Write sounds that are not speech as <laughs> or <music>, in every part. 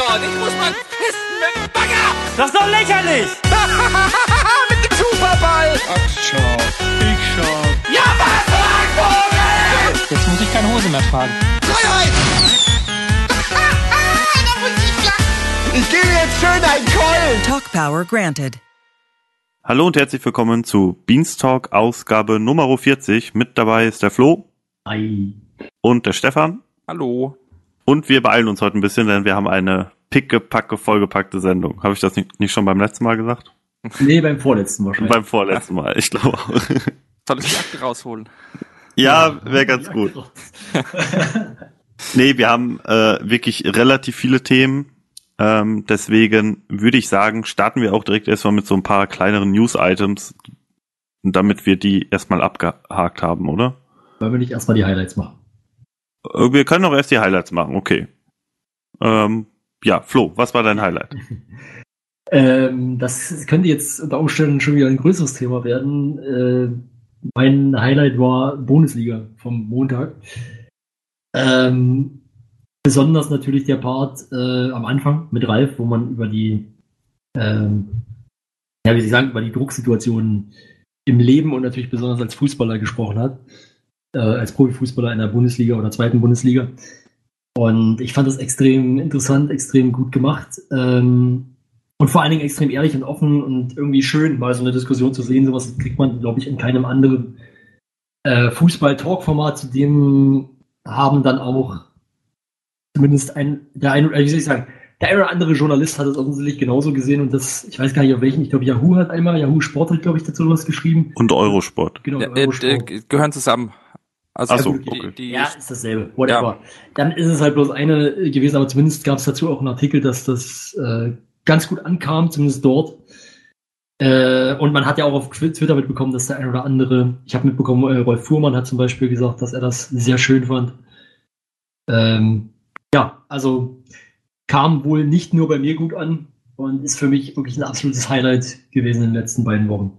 dort. Ich muss mal pissen mit dem Bagger. Das ist doch lächerlich! <laughs> mit dem Superball. Ach, schau. Ich schau. Ja, was, Vogel? Jetzt muss ich keine Hose mehr tragen. Freiheit. <laughs> ich gebe jetzt schön einen Keulen. Talk Power granted. Hallo und herzlich willkommen zu Beanstalk Ausgabe Nummer 40. Mit dabei ist der Flo Ei. und der Stefan. Hallo. Und wir beeilen uns heute ein bisschen, denn wir haben eine pickepacke vollgepackte Sendung. Habe ich das nicht, nicht schon beim letzten Mal gesagt? Nee, beim vorletzten wahrscheinlich. Beim vorletzten Mal, ich glaube auch. Soll ich die Akte rausholen? ja, wäre ganz gut. <laughs> <laughs> Nee, wir haben äh, wirklich relativ viele Themen. Ähm, deswegen würde ich sagen, starten wir auch direkt erstmal mit so ein paar kleineren News-Items, damit wir die erstmal abgehakt haben, oder? Wollen wir nicht erstmal die Highlights machen? Äh, Wir können auch erst die Highlights machen, okay. Ähm, ja, Flo, was war dein Highlight? <laughs> Ähm, das könnte jetzt unter Umständen schon wieder ein größeres Thema werden. Äh, mein Highlight war Bundesliga vom Montag. Ähm, besonders natürlich der Part äh, am Anfang mit Ralf, wo man über die, ähm, ja, wie ich sagen, über die Drucksituationen im Leben und natürlich besonders als Fußballer gesprochen hat. Äh, als Profifußballer in der Bundesliga oder zweiten Bundesliga. Und ich fand das extrem interessant, extrem gut gemacht. Ähm, und vor allen Dingen extrem ehrlich und offen und irgendwie schön, mal so eine Diskussion zu sehen. Sowas kriegt man, glaube ich, in keinem anderen äh, Fußball-Talk-Format. Zu dem haben dann auch zumindest ein, der ein, äh, wie soll ich sagen, der eine oder andere Journalist hat es offensichtlich genauso gesehen und das, ich weiß gar nicht auf welchen, ich glaube Yahoo hat einmal, Yahoo Sport hat, glaube ich, dazu was geschrieben. Und Eurosport. Genau, Ja, äh, Eurosport. äh, gehören zusammen. Also Ach so, die, okay. die, Ja, ist dasselbe. Whatever. Dann ist es halt bloß eine gewesen, aber zumindest gab es dazu auch einen Artikel, dass das äh, ganz gut ankam, zumindest dort. Äh, und man hat ja auch auf Twitter mitbekommen, dass der ein oder andere, ich habe mitbekommen, äh, Rolf Fuhrmann hat zum Beispiel gesagt, dass er das sehr schön fand. Ähm, ja, also kam wohl nicht nur bei mir gut an und ist für mich wirklich ein absolutes Highlight gewesen in den letzten beiden Wochen.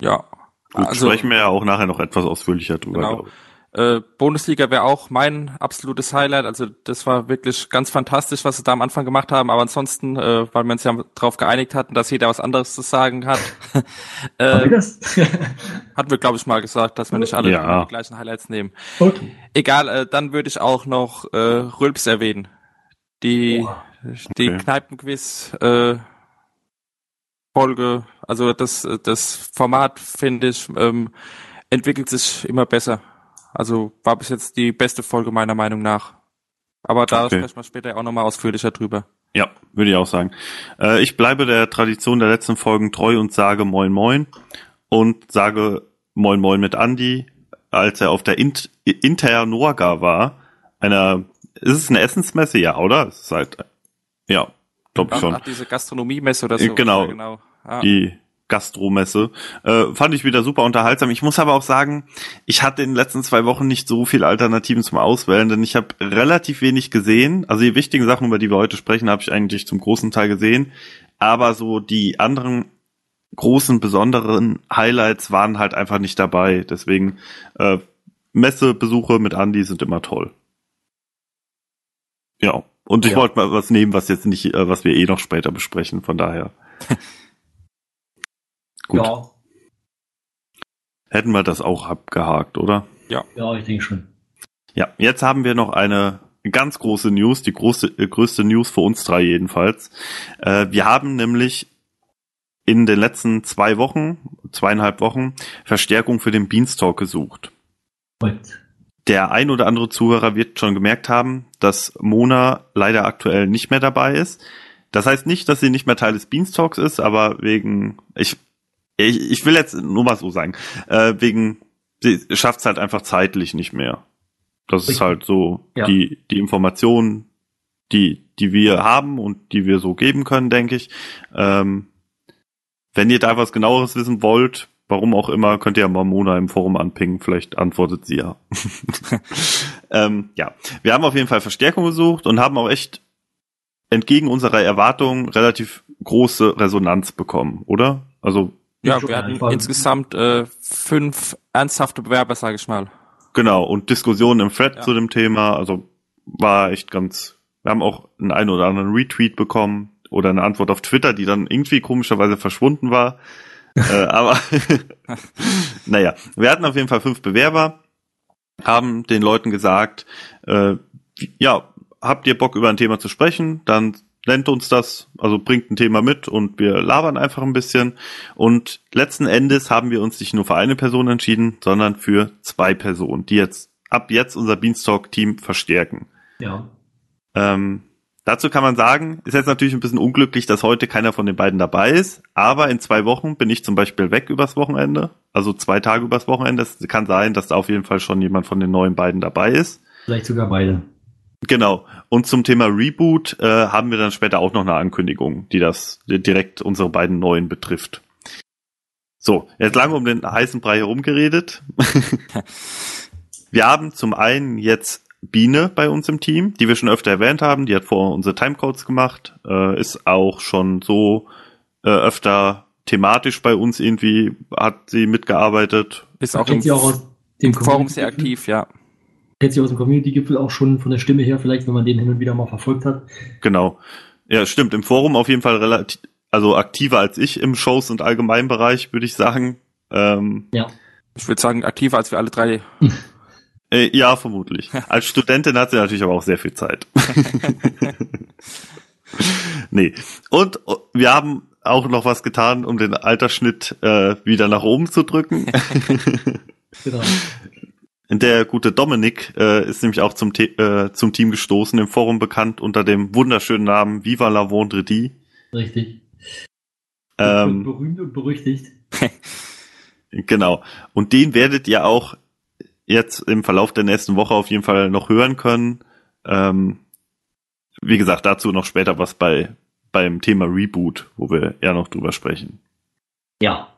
ja. Gut, Also, sprechen wir ja auch nachher noch etwas ausführlicher drüber. Genau. äh, Bundesliga wäre auch mein absolutes Highlight. Also das war wirklich ganz fantastisch, was sie da am Anfang gemacht haben. Aber ansonsten, äh, weil wir uns ja darauf geeinigt hatten, dass jeder was anderes zu sagen hat, <laughs> äh, hatten wir, glaube ich, mal gesagt, dass wir nicht alle Ja. die gleichen Highlights nehmen. okay. Egal, äh, dann würde ich auch noch äh, Rülps erwähnen. Die, die Okay. Kneipenquiz äh, Folge, also das, das Format, finde ich, ähm, entwickelt sich immer besser. Also war bis jetzt die beste Folge meiner Meinung nach. Aber da Okay. sprechen wir später auch nochmal ausführlicher drüber. Ja, würde ich auch sagen. Äh, ich bleibe der Tradition der letzten Folgen treu und sage Moin Moin und sage Moin Moin mit Andy, als er auf der Int Internorga war. Einer, ist es eine Essensmesse? Ja, oder? Es ist halt, ja, glaube ich schon. ach, diese Gastronomiemesse oder so. genau. Ja, genau. Ah, die Gastromesse. Äh, fand ich wieder super unterhaltsam. Ich muss aber auch sagen, ich hatte in den letzten zwei Wochen nicht so viele Alternativen zum Auswählen, denn ich habe relativ wenig gesehen. Also die wichtigen Sachen, über die wir heute sprechen, habe ich eigentlich zum großen Teil gesehen. Aber so die anderen großen, besonderen Highlights waren halt einfach nicht dabei. Deswegen äh, Messebesuche mit Andy sind immer toll. Ja. Und ich Ja. wollte mal was nehmen, was jetzt nicht, äh, was wir eh noch später besprechen. Von daher. <laughs> Gut. Ja, Hätten wir das auch abgehakt, oder? ja, ich denke schon. Ja, jetzt haben wir noch eine ganz große News, die große, äh, größte News für uns drei jedenfalls. Äh, wir haben nämlich in den letzten zwei Wochen, zweieinhalb Wochen, Verstärkung für den Beanstalk gesucht. Korrekt. Der ein oder andere Zuhörer wird schon gemerkt haben, dass Mona leider aktuell nicht mehr dabei ist. Das heißt nicht, dass sie nicht mehr Teil des Beanstalks ist, aber wegen, ich, ich, ich will jetzt nur mal so sagen, äh, wegen, sie schafft es halt einfach zeitlich nicht mehr. Das ist halt so Ja. die, die Information, die, die wir haben und die wir so geben können, denke ich. Ähm, wenn ihr da was genaueres wissen wollt, warum auch immer, könnt ihr ja mal Mona im Forum anpingen, vielleicht antwortet sie ja. <laughs> ähm, ja, wir haben auf jeden Fall Verstärkung gesucht und haben auch echt entgegen unserer Erwartungen relativ große Resonanz bekommen, oder? Also Ja, wir hatten einfach- insgesamt äh, fünf ernsthafte Bewerber, sage ich mal. genau, und Diskussionen im Thread Ja. zu dem Thema, also war echt ganz, Wir haben auch einen ein oder anderen Retweet bekommen oder eine Antwort auf Twitter, die dann irgendwie komischerweise verschwunden war. <laughs> äh, aber <laughs> naja, wir hatten auf jeden Fall fünf Bewerber, haben den Leuten gesagt, äh, ja, habt ihr Bock über ein Thema zu sprechen, dann nennt uns das, also bringt ein Thema mit und wir labern einfach ein bisschen. Und letzten Endes haben wir uns nicht nur für eine Person entschieden, sondern für zwei Personen, die jetzt ab jetzt unser Beanstalk-Team verstärken. Ja. Ähm, dazu kann man sagen, ist jetzt natürlich ein bisschen unglücklich, dass heute keiner von den beiden dabei ist, aber in zwei Wochen bin ich zum Beispiel weg übers Wochenende, also zwei Tage übers Wochenende. Es kann sein, dass da auf jeden Fall schon jemand von den neuen beiden dabei ist. Vielleicht sogar beide. Genau. Und zum Thema Reboot äh, haben wir dann später auch noch eine Ankündigung, die das direkt unsere beiden neuen betrifft. So, jetzt lange um den heißen Brei herumgeredet. <laughs> wir haben zum einen jetzt Biene bei uns im Team, die wir schon öfter erwähnt haben. Die hat vor unsere Timecodes gemacht, äh, ist auch schon so äh, öfter thematisch bei uns irgendwie, hat sie mitgearbeitet. Ist auch im auch Forum sehr aktiv, ja. Kennt sie aus dem Community-Gipfel auch schon von der Stimme her, vielleicht, wenn man den hin und wieder mal verfolgt hat. Genau. Ja, stimmt. Im Forum auf jeden Fall relativ, also aktiver als ich im Shows- und Allgemeinbereich, würde ich sagen. Ähm, Ja. Ich würde sagen, aktiver als wir alle drei. <laughs> äh, ja, vermutlich. <laughs> Als Studentin hat sie natürlich aber auch sehr viel Zeit. <laughs> nee. Und äh, wir haben auch noch was getan, um den Altersschnitt äh, wieder nach oben zu drücken. Genau. Der gute Dominik äh, ist nämlich auch zum, äh, zum Team gestoßen, im Forum bekannt unter dem wunderschönen Namen Viva la Vendredi. Richtig. Ähm, Berühmt und berüchtigt. <laughs> Genau. Und den werdet ihr auch jetzt im Verlauf der nächsten Woche auf jeden Fall noch hören können. Ähm, wie gesagt, dazu noch später was bei beim Thema Reboot, wo wir ja noch drüber sprechen. Ja.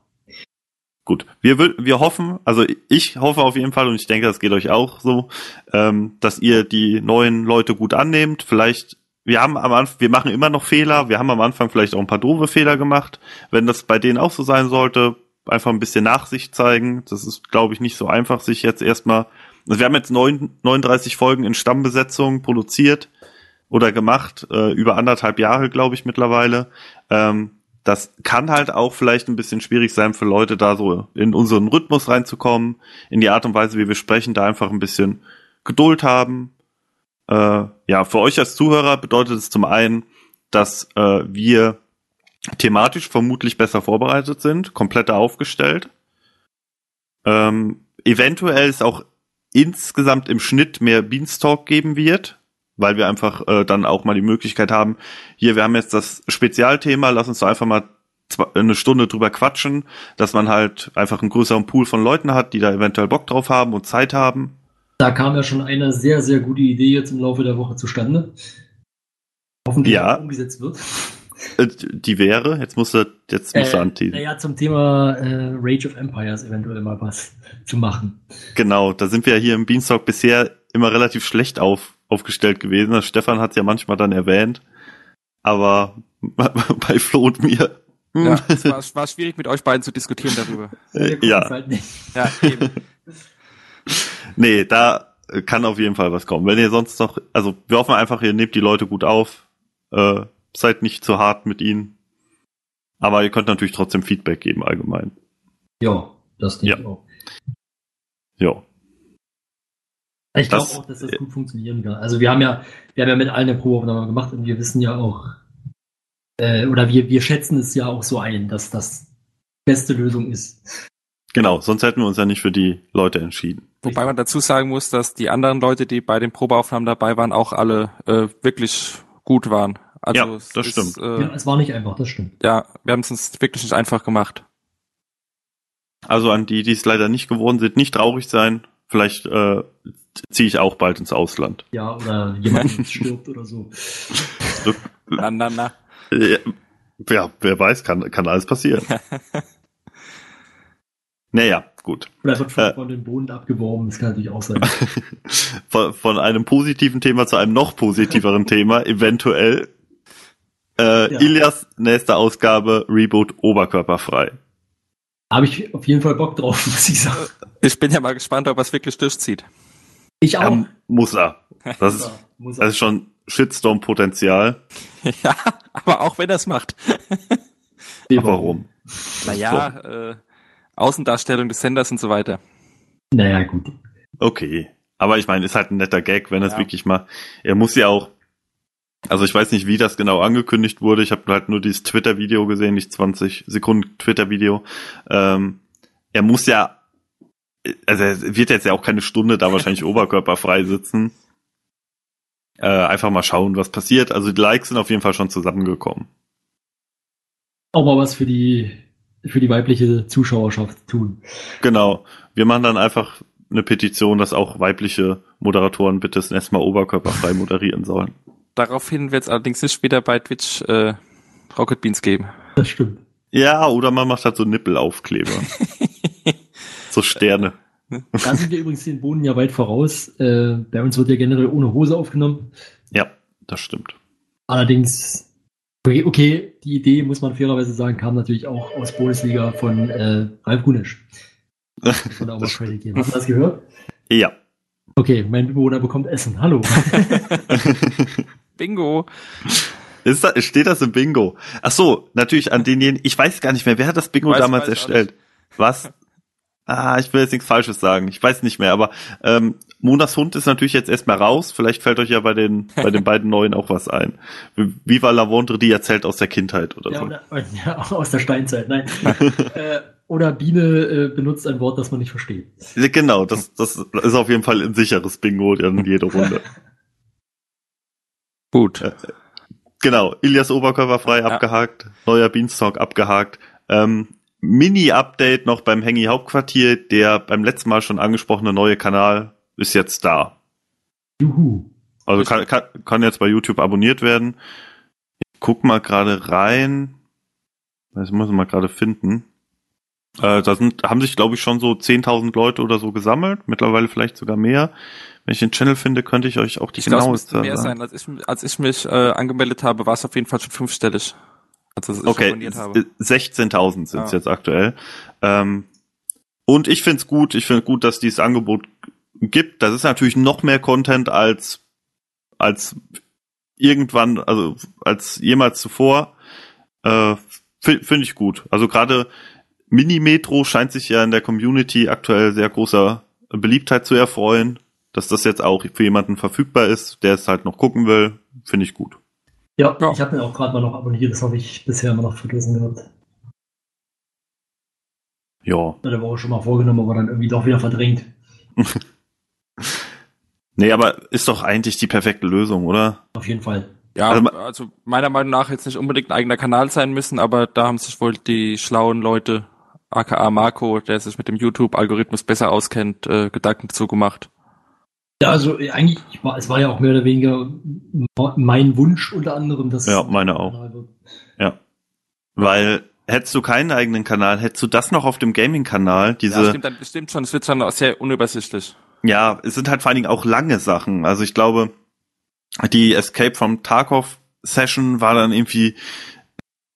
Gut, wir, wir hoffen, also ich hoffe auf jeden Fall und ich denke, das geht euch auch so, ähm, dass ihr die neuen Leute gut annehmt. Vielleicht, wir haben am Anfang, wir machen immer noch Fehler, wir haben am Anfang vielleicht auch ein paar doofe Fehler gemacht. Wenn das bei denen auch so sein sollte, einfach ein bisschen Nachsicht zeigen. Das ist, glaube ich, nicht so einfach, sich jetzt erstmal. Also wir haben jetzt neun, 39 Folgen in Stammbesetzung produziert oder gemacht, äh, über anderthalb Jahre, glaube ich, mittlerweile. Ähm, das kann halt auch vielleicht ein bisschen schwierig sein für Leute, da so in unseren Rhythmus reinzukommen, in die Art und Weise, wie wir sprechen, da einfach ein bisschen Geduld haben. Äh, ja, für euch als Zuhörer bedeutet es zum einen, dass äh, wir thematisch vermutlich besser vorbereitet sind, kompletter aufgestellt. Ähm, eventuell ist auch insgesamt im Schnitt mehr Beanstalk geben wird, weil wir einfach äh, dann auch mal die Möglichkeit haben, hier, wir haben jetzt das Spezialthema, lass uns da einfach mal eine Stunde drüber quatschen, dass man halt einfach einen größeren Pool von Leuten hat, die da eventuell Bock drauf haben und Zeit haben. Da kam ja schon eine sehr, sehr gute Idee jetzt im Laufe der Woche zustande. Hoffentlich Ja. umgesetzt wird. Äh, die wäre, jetzt musst du, jetzt musst du Äh, anteasen. naja, zum Thema äh, Rage of Empires eventuell mal was zu machen. Genau, da sind wir ja hier im Beanstalk bisher immer relativ schlecht auf, aufgestellt gewesen. Das Stefan hat ja manchmal dann erwähnt. Aber <laughs> bei Flo und mir. Ja, <laughs> es war, es war schwierig mit euch beiden zu diskutieren darüber. Wir äh, ja, Halt nicht. Ja, eben. <laughs> nee, da kann auf jeden Fall was kommen. Wenn ihr sonst noch, also wir hoffen einfach, ihr nehmt die Leute gut auf, äh, seid nicht zu hart mit ihnen. Aber ihr könnt natürlich trotzdem Feedback geben allgemein. Ja, das denke Ja. ich auch. Ja. Ich glaube auch, dass das gut funktionieren kann. Also wir haben ja, wir haben ja mit allen eine Probeaufnahme gemacht und wir wissen ja auch, äh, oder wir, wir schätzen es ja auch so ein, dass das die beste Lösung ist. Genau, sonst hätten wir uns ja nicht für die Leute entschieden. Wobei man dazu sagen muss, dass die anderen Leute, die bei den Probeaufnahmen dabei waren, auch alle äh, wirklich gut waren. Also Ja, das ist, stimmt. Äh, Ja, es war nicht einfach, das stimmt. ja, wir haben es uns wirklich nicht einfach gemacht. Also an die, die es leider nicht geworden sind, nicht traurig sein. Vielleicht äh, ziehe ich auch bald ins Ausland. Ja, oder jemand <laughs> stirbt oder so. Na, na, na. Ja, wer weiß, kann, kann alles passieren. <laughs> naja, gut. Oder wird von, Äh. von dem Boden abgeworben, das kann natürlich auch sein. <laughs> Von, von einem positiven Thema zu einem noch positiveren Thema, eventuell. Äh, Ja. Ilias nächste Ausgabe, Reboot oberkörperfrei. Habe ich auf jeden Fall Bock drauf, muss ich sagen. Ich bin ja mal gespannt, ob er es wirklich durchzieht. Ich auch. Ähm, muss er. Das ist, Ja, muss das ist schon Shitstorm-Potenzial. <laughs> ja, aber auch wenn er es macht. <laughs> Aber warum? Naja, äh, Außendarstellung des Senders und so weiter. Naja, gut. Okay. Aber ich meine, ist halt ein netter Gag, wenn er es Ja. wirklich mal. Er muss ja auch. Also ich weiß nicht, wie das genau angekündigt wurde. Ich habe halt nur dieses Twitter-Video gesehen, nicht 20 Sekunden Twitter-Video. Ähm, er muss ja, also er wird jetzt ja auch keine Stunde da wahrscheinlich oberkörperfrei sitzen. Äh, einfach mal schauen, was passiert. Also die Likes sind auf jeden Fall schon zusammengekommen. Auch mal was für die, für die weibliche Zuschauerschaft tun. Genau. Wir machen dann einfach eine Petition, dass auch weibliche Moderatoren bitte das nächste Mal oberkörperfrei moderieren sollen. Daraufhin wird es allerdings nicht wieder bei Twitch äh, Rocket Beans geben. Das stimmt. Ja, oder man macht halt so Nippelaufkleber. <laughs> so Sterne. Da sind wir übrigens den Boden ja weit voraus. Äh, bei uns wird ja generell ohne Hose aufgenommen. Ja, das stimmt. Allerdings, okay, okay, die Idee, muss man fairerweise sagen, kam natürlich auch aus Bundesliga von äh, Ralf Gunisch. Credit geben. Hast du das gehört? Ja. Okay, mein Mitbewohner bekommt Essen. Hallo. <laughs> Bingo. Ist da, steht das im Bingo? Ach so, natürlich an denjenigen, ich weiß gar nicht mehr, wer hat das Bingo Weiß- damals weiß erstellt? Was? Ah, ich will jetzt nichts Falsches sagen. Ich weiß nicht mehr, aber ähm, Monas Hund ist natürlich jetzt erstmal raus. Vielleicht fällt euch ja bei den bei den beiden neuen auch was ein. Viva la Vendredi erzählt aus der Kindheit oder ja, so. oder, ja, auch <laughs> aus der Steinzeit. Nein. <laughs> äh, oder Biene äh, benutzt ein Wort, das man nicht versteht. Ja, Genau, das, das ist auf jeden Fall ein sicheres Bingo in jede Runde. <laughs> Gut. Genau, Ilias Oberkörperfrei Ja. abgehakt, neuer Beanstalk abgehakt. Ähm, Mini-Update noch beim Hengi Hauptquartier, der beim letzten Mal schon angesprochene neue Kanal ist jetzt da. Juhu. Also kann, kann, kann jetzt bei YouTube abonniert werden. Ich guck mal gerade rein. Das muss ich mal gerade finden. Äh, da sind, haben sich, glaube ich, schon so 10.000 Leute oder so gesammelt. Mittlerweile vielleicht sogar mehr. Wenn ich den Channel finde, könnte ich euch auch die Ich glaube, es genaue müsste mehr sein. Als ich, als ich mich äh, angemeldet habe, war es auf jeden Fall schon fünfstellig. Als ich Okay, habe. 16.000 sind es Ah. jetzt aktuell. Ähm, und ich find's gut, ich finde gut, dass dieses Angebot gibt. Das ist natürlich noch mehr Content als, als irgendwann, also als jemals zuvor. Äh, Finde find ich gut. Also gerade Mini-Metro scheint sich ja in der Community aktuell sehr großer Beliebtheit zu erfreuen. Dass das jetzt auch für jemanden verfügbar ist, der es halt noch gucken will, finde ich gut. Ja, Ja. ich habe ihn auch gerade mal noch abonniert. Das habe ich bisher immer noch vergessen gehabt. Ja. Hat der Woche schon mal vorgenommen, aber dann irgendwie doch wieder verdrängt. <laughs> Nee, aber ist doch eigentlich die perfekte Lösung, oder? Auf jeden Fall. Ja, Also also, meiner Meinung nach jetzt nicht unbedingt ein eigener Kanal sein müssen, aber da haben sich wohl die schlauen Leute, aka Marco, der sich mit dem YouTube-Algorithmus besser auskennt, äh, Gedanken zugemacht. Ja, also äh, eigentlich, ich war, es war ja auch mehr oder weniger mein Wunsch unter anderem, dass Ja, meine auch. Weil hättest du keinen eigenen Kanal, hättest du das noch auf dem Gaming-Kanal, Ja, diese, stimmt, dann stimmt schon, es wird schon sehr unübersichtlich. ja, es sind halt vor allen Dingen auch lange Sachen. Also ich glaube, die Escape from Tarkov Session war dann irgendwie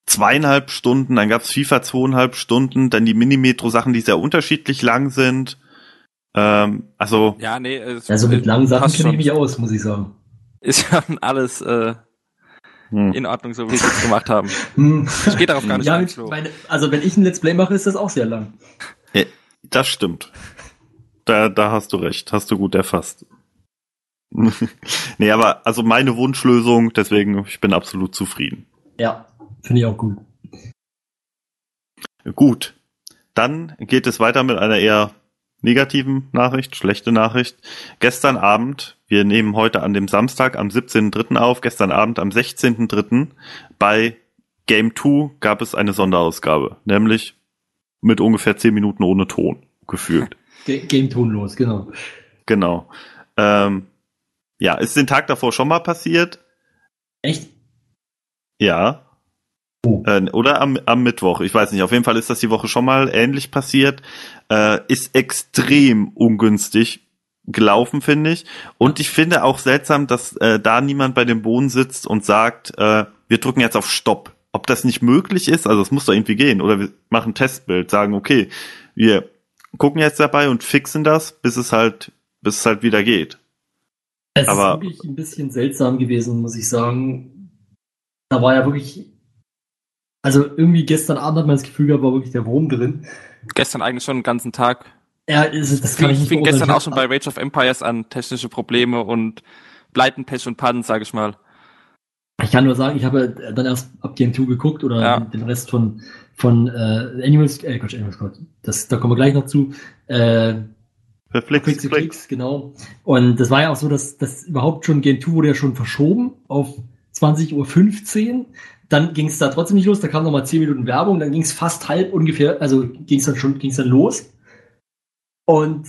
zweieinhalb Stunden, dann gab's FIFA zweieinhalb Stunden, dann die Minimetro-Sachen, die sehr unterschiedlich lang sind. Ähm, also, Ja, nee, es, Also mit langen Sachen kenne ich mich aus, muss ich sagen. Ist ja alles äh, hm. in Ordnung, so wie sie es gemacht haben. Hm. Ich gehe darauf gar nicht ja, ein, mit, Flo. meine, also wenn ich ein Let's Play mache, ist das auch sehr lang. Das stimmt. Da, da hast du recht, hast du gut erfasst. <laughs> nee, aber also meine Wunschlösung, deswegen, ich bin absolut zufrieden. Ja, finde ich auch gut. Gut. Dann geht es weiter mit einer eher negativen Nachricht, schlechte Nachricht. Gestern Abend, wir nehmen heute an dem Samstag am 17.3. auf, gestern Abend am 16.3. bei Game 2 gab es eine Sonderausgabe, nämlich mit ungefähr 10 Minuten ohne Ton gefühlt. <laughs> Ga- Game tonlos, genau. genau. Ähm, ja, ist den Tag davor schon mal passiert? Echt? Ja. Oh. Äh, oder am, am Mittwoch. Ich weiß nicht. Auf jeden Fall ist das die Woche schon mal ähnlich passiert. Äh, ist extrem ungünstig gelaufen, finde ich. Und ich finde auch seltsam, dass äh, da niemand bei dem Boden sitzt und sagt, äh, wir drücken jetzt auf Stopp. Ob das nicht möglich ist, also es muss doch irgendwie gehen. Oder wir machen ein Testbild, sagen, okay, wir gucken jetzt dabei und fixen das, bis es halt, bis es halt wieder geht. Es Aber- ist wirklich ein bisschen seltsam gewesen, muss ich sagen. Da war ja wirklich. Also irgendwie gestern Abend hat man das Gefühl gehabt, war wirklich der Wurm drin. Gestern eigentlich schon den ganzen Tag. Ja, das, das kann ich Ich nicht fing gestern auch schon bei Rage of Empires an, technische Probleme und Pleiten, Pech und Pannen, sage ich mal. Ich kann nur sagen, ich habe dann erst ab Game 2 geguckt oder Ja. den Rest von, von äh, Animals, äh, Quatsch, Animals Squad. Das, da kommen wir gleich noch zu. Äh, Verflixt, Quicks Klicks. Klicks, genau. Und das war ja auch so, dass das überhaupt schon Game 2 wurde ja schon verschoben auf 20.15 Uhr. Dann ging es da trotzdem nicht los, da kam nochmal 10 Minuten Werbung, dann ging es fast halb ungefähr, also ging es dann schon, ging es dann los. Und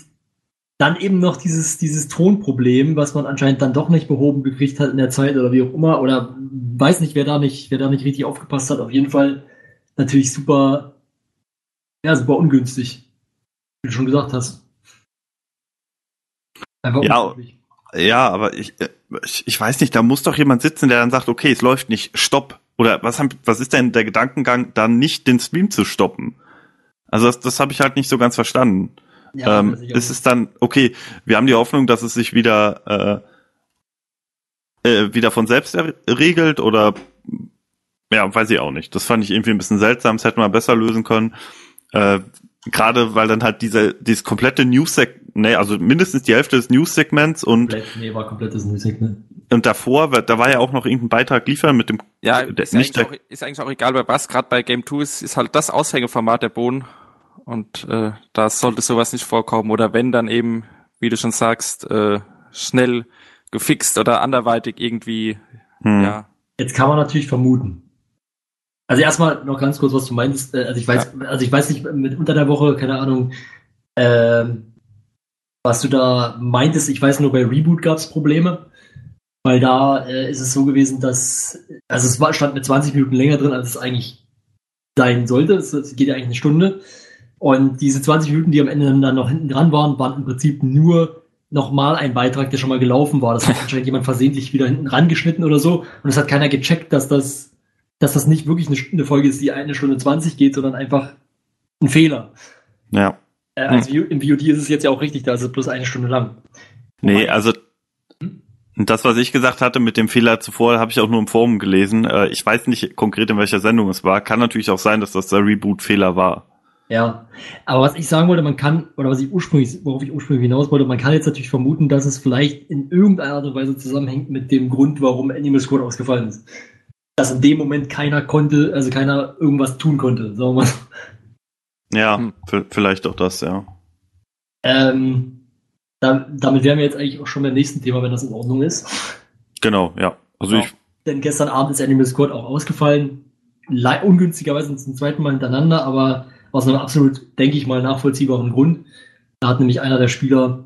dann eben noch dieses, dieses Tonproblem, was man anscheinend dann doch nicht behoben gekriegt hat in der Zeit oder wie auch immer, oder weiß nicht, wer da nicht, wer da nicht richtig aufgepasst hat. Auf jeden Fall natürlich super, ja, super ungünstig, wie du schon gesagt hast. Einfach Ja. Ja, aber ich, äh, ich, ich weiß nicht, da muss doch jemand sitzen, der dann sagt, okay, es läuft nicht, stopp. Oder was, haben, was ist denn der Gedankengang, dann nicht den Stream zu stoppen? Also das, das habe ich halt nicht so ganz verstanden. Ja, ähm, ist es dann, okay, wir haben die Hoffnung, dass es sich wieder, äh, äh, wieder von selbst regelt oder ja, weiß ich auch nicht. Das fand ich irgendwie ein bisschen seltsam, das hätte man besser lösen können. Äh, Gerade weil dann halt diese, dieses komplette News-Seg, nee, also mindestens die Hälfte des News-Segments und Komplett, nee, war komplettes News-Segment. Und davor, da war ja auch noch irgendein Beitrag liefern mit dem, Ja, ist, nicht eigentlich der, auch, ist eigentlich auch egal bei was. Gerade bei Game 2 ist, ist halt das Aushängeformat der Bohnen. Und äh, da sollte sowas nicht vorkommen. Oder wenn, dann eben, wie du schon sagst, äh, schnell gefixt oder anderweitig irgendwie, hm, ja. Jetzt kann man natürlich vermuten. Also erstmal noch ganz kurz, was du meinst. Äh, Also ich weiß, also ich weiß nicht, mit unter der Woche, keine Ahnung, ähm, was du da meintest. Ich weiß nur, bei Reboot gab es Probleme. Weil da äh, ist es so gewesen, dass, also es war, stand mit 20 Minuten länger drin, als es eigentlich sein sollte. Es, geht ja eigentlich eine Stunde. Und diese 20 Minuten, die am Ende dann noch hinten dran waren, waren im Prinzip nur nochmal ein Beitrag, der schon mal gelaufen war. Das hat anscheinend jemand versehentlich wieder hinten rangeschnitten oder so. Und es hat keiner gecheckt, dass das, dass das nicht wirklich eine, eine Folge ist, die eine Stunde 20 geht, sondern einfach ein Fehler. ja. Äh, also im VOD ist es jetzt ja auch richtig, da ist es bloß eine Stunde lang. Nee, also das, was ich gesagt hatte mit dem Fehler zuvor, habe ich auch nur im Forum gelesen. Äh, Ich weiß nicht konkret, in welcher Sendung es war. Kann natürlich auch sein, dass das der Reboot-Fehler war. Ja, aber was ich sagen wollte, man kann, oder was ich ursprünglich, worauf ich ursprünglich hinaus wollte, man kann jetzt natürlich vermuten, dass es vielleicht in irgendeiner Art und Weise zusammenhängt mit dem Grund, warum Animal Squad ausgefallen ist. Dass in dem Moment keiner konnte, also keiner irgendwas tun konnte, sagen wir mal. so. Ja, Hm. vielleicht auch das, ja. Ähm, da, damit wären wir jetzt eigentlich auch schon beim nächsten Thema, wenn das in Ordnung ist. Genau, ja. Also ich, Denn gestern Abend ist Animal Squad auch ausgefallen. Le ungünstigerweise zum zweiten Mal hintereinander, aber aus einem absolut, denke ich mal, nachvollziehbaren Grund. Da hat nämlich einer der Spieler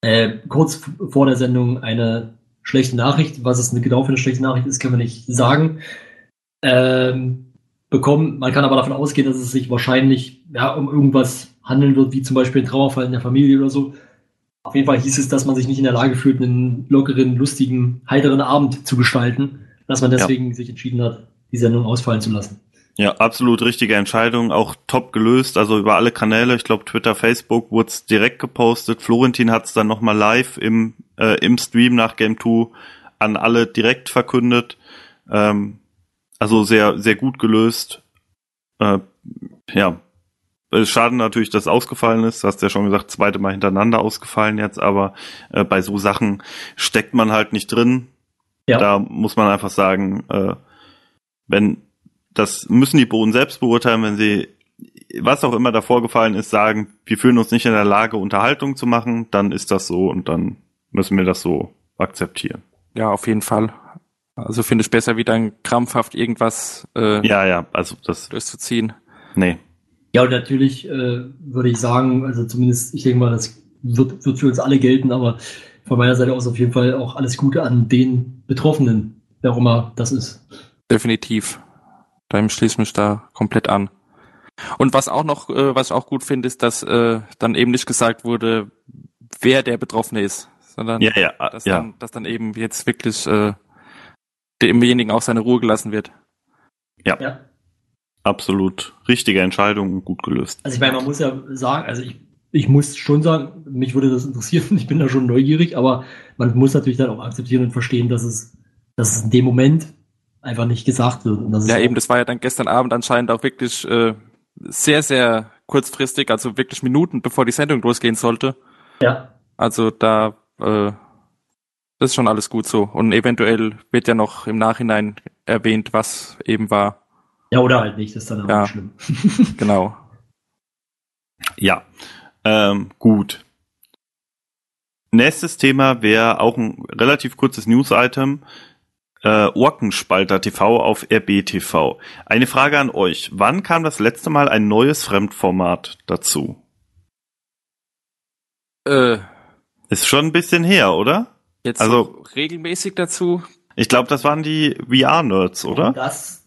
äh, kurz vor der Sendung eine schlechte Nachricht, was es genau für eine schlechte Nachricht ist, können wir nicht sagen, ähm, bekommen. Man kann aber davon ausgehen, dass es sich wahrscheinlich ja, um irgendwas handeln wird, wie zum Beispiel ein Trauerfall in der Familie oder so. Auf jeden Fall hieß es, dass man sich nicht in der Lage fühlt, einen lockeren, lustigen, heiteren Abend zu gestalten, dass man deswegen sich entschieden hat, die Sendung ausfallen zu lassen. ja, absolut richtige Entscheidung, auch top gelöst, also über alle Kanäle, ich glaube Twitter, Facebook wurde es direkt gepostet. Florentin hat es dann nochmal live im, äh, im Stream nach Game 2 an alle direkt verkündet. Ähm, also sehr, sehr gut gelöst. Äh, ja, schade natürlich, dass es ausgefallen ist. Du hast ja schon gesagt, zweite Mal hintereinander ausgefallen jetzt, aber äh, bei so Sachen steckt man halt nicht drin. Ja. Da muss man einfach sagen, äh, wenn das müssen die Boden selbst beurteilen, wenn sie was auch immer da vorgefallen ist, sagen, wir fühlen uns nicht in der Lage, Unterhaltung zu machen, dann ist das so und dann müssen wir das so akzeptieren. Ja, auf jeden Fall. Also finde ich besser, wie dann krampfhaft irgendwas äh, Ja, ja, also das, durchzuziehen. nee. Ja, und natürlich äh, würde ich sagen, also zumindest, ich denke mal, das wird, wird für uns alle gelten, aber von meiner Seite aus auf jeden Fall auch alles Gute an den Betroffenen, wer auch immer das ist. Definitiv. Da schließe ich mich da komplett an. Und was auch noch, äh, was ich auch gut finde, ist, dass äh, dann eben nicht gesagt wurde, wer der Betroffene ist, sondern Ja, ja, dass, ja. dann, dass dann eben jetzt wirklich äh, demjenigen auch seine Ruhe gelassen wird. Ja. Absolut richtige Entscheidung und gut gelöst. Also ich meine, man muss ja sagen, also ich ich muss schon sagen, mich würde das interessieren, <laughs> ich bin da schon neugierig, aber man muss natürlich dann auch akzeptieren und verstehen, dass es, dass es in dem Moment einfach nicht gesagt wird. Und das Ja, ist eben, das war ja dann gestern Abend anscheinend auch wirklich äh, sehr, sehr kurzfristig, also wirklich Minuten bevor die Sendung losgehen sollte. ja, Also da, äh, das ist schon alles gut so. Und eventuell wird ja noch im Nachhinein erwähnt, was eben war. Ja, oder halt nicht, das ist dann auch Ja. nicht schlimm. <laughs> <laughs> Genau. Ja, ähm, gut. Nächstes Thema wäre auch ein relativ kurzes News-Item. Äh, Orkenspalter TV auf RB TV. Eine Frage an euch. Wann kam das letzte Mal ein neues Fremdformat dazu? Äh, Ist schon ein bisschen her, oder? jetzt Also- so regelmäßig dazu. Ich glaube, das waren die VR-Nerds, oder? das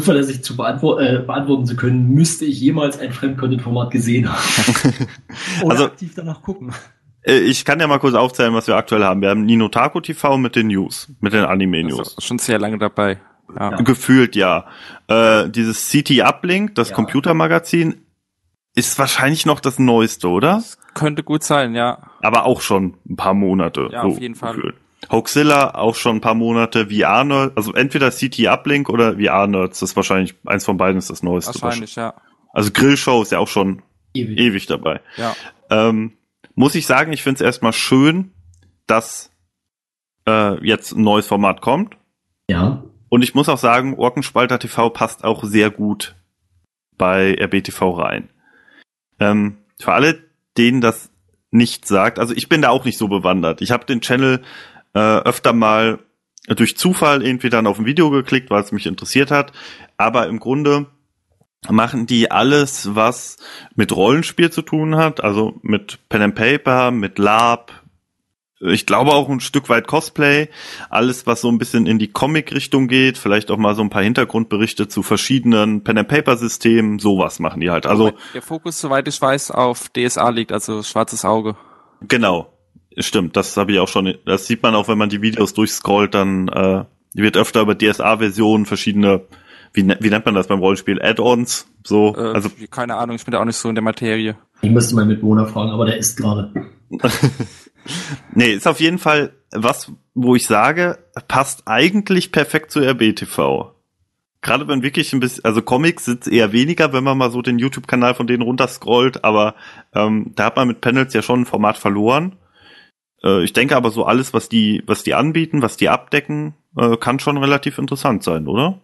zuverlässig zu beantwort äh, beantworten zu können, müsste ich jemals ein Fremdcontent-Format gesehen haben. <laughs> Oder Also- aktiv danach gucken. Äh, Ich kann ja mal kurz aufzählen, was wir aktuell haben. Wir haben Nino Taco TV mit den News, mit den Anime-News. schon sehr lange dabei. Ja. Gefühlt ja. Äh, dieses CT Uplink, das Ja. Computermagazin, ist wahrscheinlich noch das Neueste, oder? Könnte gut sein, ja. Aber auch schon ein paar Monate. Ja, auf jeden Fall. gefühlt. Hoaxilla auch schon ein paar Monate. VR Nerds, also entweder CT Uplink oder VR Nerds. Das ist wahrscheinlich eins von beiden ist das Neueste. Wahrscheinlich, ja. Also Grillshow ist ja auch schon Ewig. ewig dabei. Ja. Ähm, muss ich sagen, ich finde es erstmal schön, dass äh, jetzt ein neues Format kommt. Ja. Und ich muss auch sagen, Orkenspalter TV passt auch sehr gut bei RBTV rein. Ähm, für alle, denen das nicht sagt, also ich bin da auch nicht so bewandert. Ich habe den Channel äh, öfter mal durch Zufall irgendwie dann auf ein Video geklickt, weil es mich interessiert hat. Aber im Grunde machen die alles, was mit Rollenspiel zu tun hat, also mit Pen and Paper, mit Lab, ich glaube auch ein Stück weit Cosplay, alles was so ein bisschen in die Comic-Richtung geht, vielleicht auch mal so ein paar Hintergrundberichte zu verschiedenen Pen and Paper Systemen, sowas machen die halt. Also der Fokus, soweit ich weiß, auf DSA liegt, also schwarzes Auge. genau, stimmt, das habe ich auch schon, das sieht man auch, wenn man die Videos durchscrollt, dann äh, wird öfter über DSA-Versionen verschiedene, wie, ne- wie nennt man das beim Rollenspiel, Add-ons, so, Äh, also keine Ahnung, ich bin da auch nicht so in der Materie. Ich müsste meinen Mitbewohner fragen, aber der ist gerade. <laughs> Nee, ist auf jeden Fall was, wo ich sage, passt eigentlich perfekt zu RBTV. Gerade wenn wirklich ein bisschen, also Comics sind eher weniger, wenn man mal so den YouTube-Kanal von denen runterscrollt, aber ähm, da hat man mit Panels ja schon ein Format verloren. Äh, ich denke aber so alles, was die, was die anbieten, was die abdecken, äh, kann schon relativ interessant sein, oder?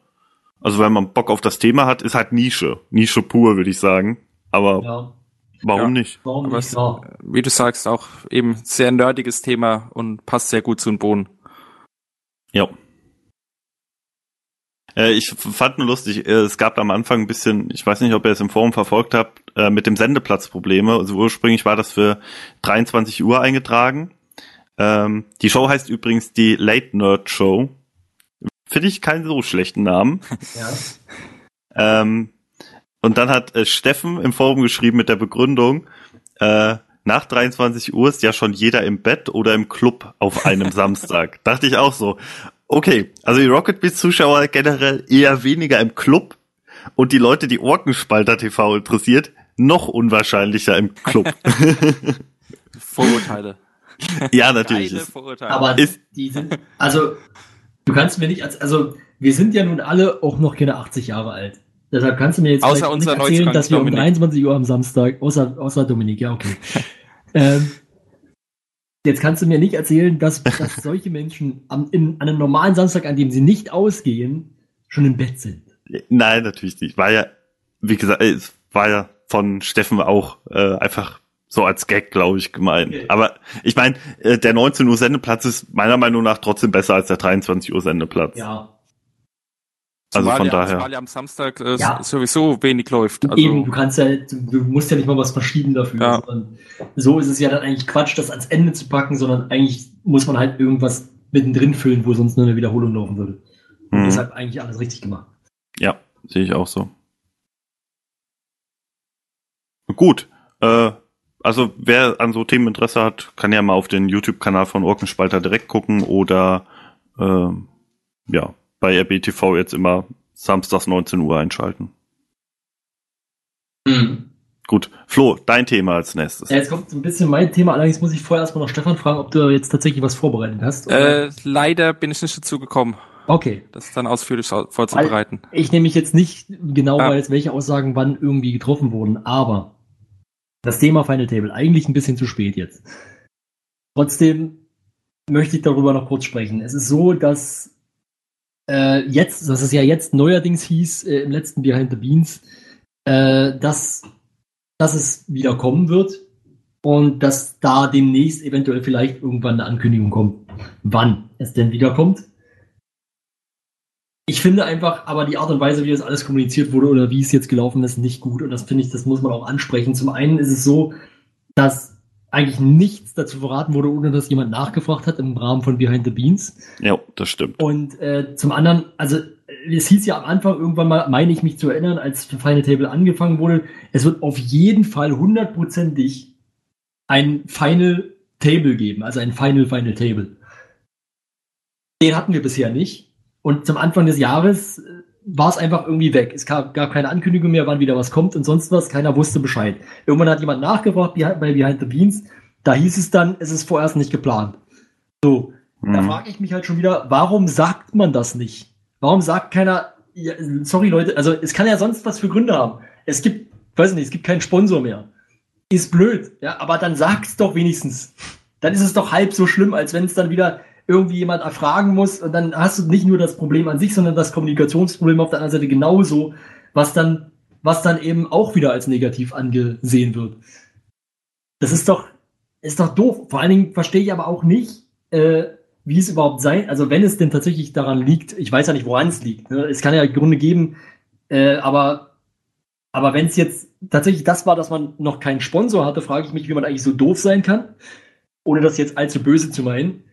Also wenn man Bock auf das Thema hat, ist halt Nische. Nische pur, würde ich sagen. Aber Ja. warum Ja. nicht? Warum Aber nicht? es, Ja. wie du sagst, auch eben sehr nerdiges Thema und passt sehr gut zu den Bohnen. Ja. Äh, ich fand nur lustig, äh, es gab am Anfang ein bisschen, ich weiß nicht, ob ihr es im Forum verfolgt habt, äh, mit dem Sendeplatz Probleme. Also ursprünglich war das für 23 Uhr eingetragen. Ähm, die Show heißt übrigens die Late Nerd Show. Finde ich keinen so schlechten Namen. <laughs> Ja. Ähm, und dann hat äh, Steffen im Forum geschrieben mit der Begründung, äh, nach 23 Uhr ist ja schon jeder im Bett oder im Club auf einem <laughs> Samstag. Dachte ich auch so. Okay, also die Rocket Beats Zuschauer generell eher weniger im Club und die Leute, die Orkenspalter TV interessiert, noch unwahrscheinlicher im Club. <laughs> Vorurteile. <laughs> ja, natürlich. Ist. Aber Ist- die sind, also, du kannst mir nicht, als, also, wir sind ja nun alle auch noch keine 80 Jahre alt. Deshalb kannst du mir jetzt Außer nicht erzählen, dass wir um Dominik. 23 Uhr am Samstag, außer, außer Dominik, ja, okay. <laughs> ähm, jetzt kannst du mir nicht erzählen, dass, dass solche Menschen am, in, an einem normalen Samstag, an dem sie nicht ausgehen, schon im Bett sind. Nein, natürlich nicht. War ja, wie gesagt, es war ja von Steffen auch äh, einfach so als Gag, glaube ich, gemeint. Okay. Aber ich meine, äh, der 19 Uhr Sendeplatz ist meiner Meinung nach trotzdem besser als der 23 Uhr Sendeplatz. Ja. also Zumal von ja, daher. Zumal ja am Samstag äh, Ja. sowieso wenig läuft. Also, Eben, du kannst ja, du, du musst ja nicht mal was verschieben dafür. Ja. sondern so ist es ja dann eigentlich Quatsch, das ans Ende zu packen, sondern eigentlich muss man halt irgendwas mittendrin füllen, wo sonst nur eine Wiederholung laufen würde. Und Mhm. deshalb eigentlich alles richtig gemacht. Ja, sehe ich auch so. Gut. Äh, also wer an so Themen Interesse hat, kann ja mal auf den YouTube-Kanal von Orkenspalter direkt gucken oder ähm, ja, bei RBTV jetzt immer samstags 19 Uhr einschalten. Mhm. Gut, Flo, dein Thema als nächstes. Ja, jetzt kommt so ein bisschen mein Thema, allerdings muss ich vorher erstmal noch Stefan fragen, ob du jetzt tatsächlich was vorbereitet hast. oder? Äh, leider bin ich nicht dazu gekommen, okay. das dann ausführlich au- vorzubereiten. Ich nehme mich jetzt nicht genau Ah. weiß, welche Aussagen wann irgendwie getroffen wurden, aber das Thema Final Table, eigentlich ein bisschen zu spät jetzt. Trotzdem möchte ich darüber noch kurz sprechen. Es ist so, dass äh, jetzt, dass es ja jetzt neuerdings hieß, äh, im letzten Behind the Beans, äh, dass, dass es wieder kommen wird und dass da demnächst eventuell vielleicht irgendwann eine Ankündigung kommt, wann es denn wieder kommt. Ich finde einfach, aber die Art und Weise, wie das alles kommuniziert wurde oder wie es jetzt gelaufen ist, nicht gut. Und das finde ich, das muss man auch ansprechen. Zum einen ist es so, dass eigentlich nichts dazu verraten wurde, ohne dass jemand nachgefragt hat im Rahmen von Behind the Beans. Ja, das stimmt. Und äh, zum anderen, also es hieß ja am Anfang irgendwann mal, meine ich mich zu erinnern, als Final Table angefangen wurde, es wird auf jeden Fall hundertprozentig ein Final Table geben, also ein Final Final Table. Den hatten wir bisher nicht. Und zum Anfang des Jahres äh, war es einfach irgendwie weg. Es gab, gab keine Ankündigung mehr, wann wieder was kommt und sonst was. Keiner wusste Bescheid. Irgendwann hat jemand nachgefragt bei Behind the Beans. Da hieß es dann, es ist vorerst nicht geplant. So, da Mhm. frage ich mich halt schon wieder, warum sagt man das nicht? Warum sagt keiner, ja, sorry Leute, also es kann ja sonst was für Gründe haben. Es gibt, weiß nicht, es gibt keinen Sponsor mehr. Ist blöd, ja, aber dann sag's doch wenigstens. Dann ist es doch halb so schlimm, als wenn es dann wieder irgendwie jemand erfragen muss und dann hast du nicht nur das Problem an sich, sondern das Kommunikationsproblem auf der anderen Seite genauso, was dann, was dann eben auch wieder als negativ angesehen wird. Das ist doch, ist doch doof. Vor allen Dingen verstehe ich aber auch nicht, äh, wie es überhaupt sein, also wenn es denn tatsächlich daran liegt, ich weiß ja nicht, woran es liegt. Ne? Es kann ja Gründe geben, äh, aber, aber wenn es jetzt tatsächlich das war, dass man noch keinen Sponsor hatte, frage ich mich, wie man eigentlich so doof sein kann, ohne das jetzt allzu böse zu meinen.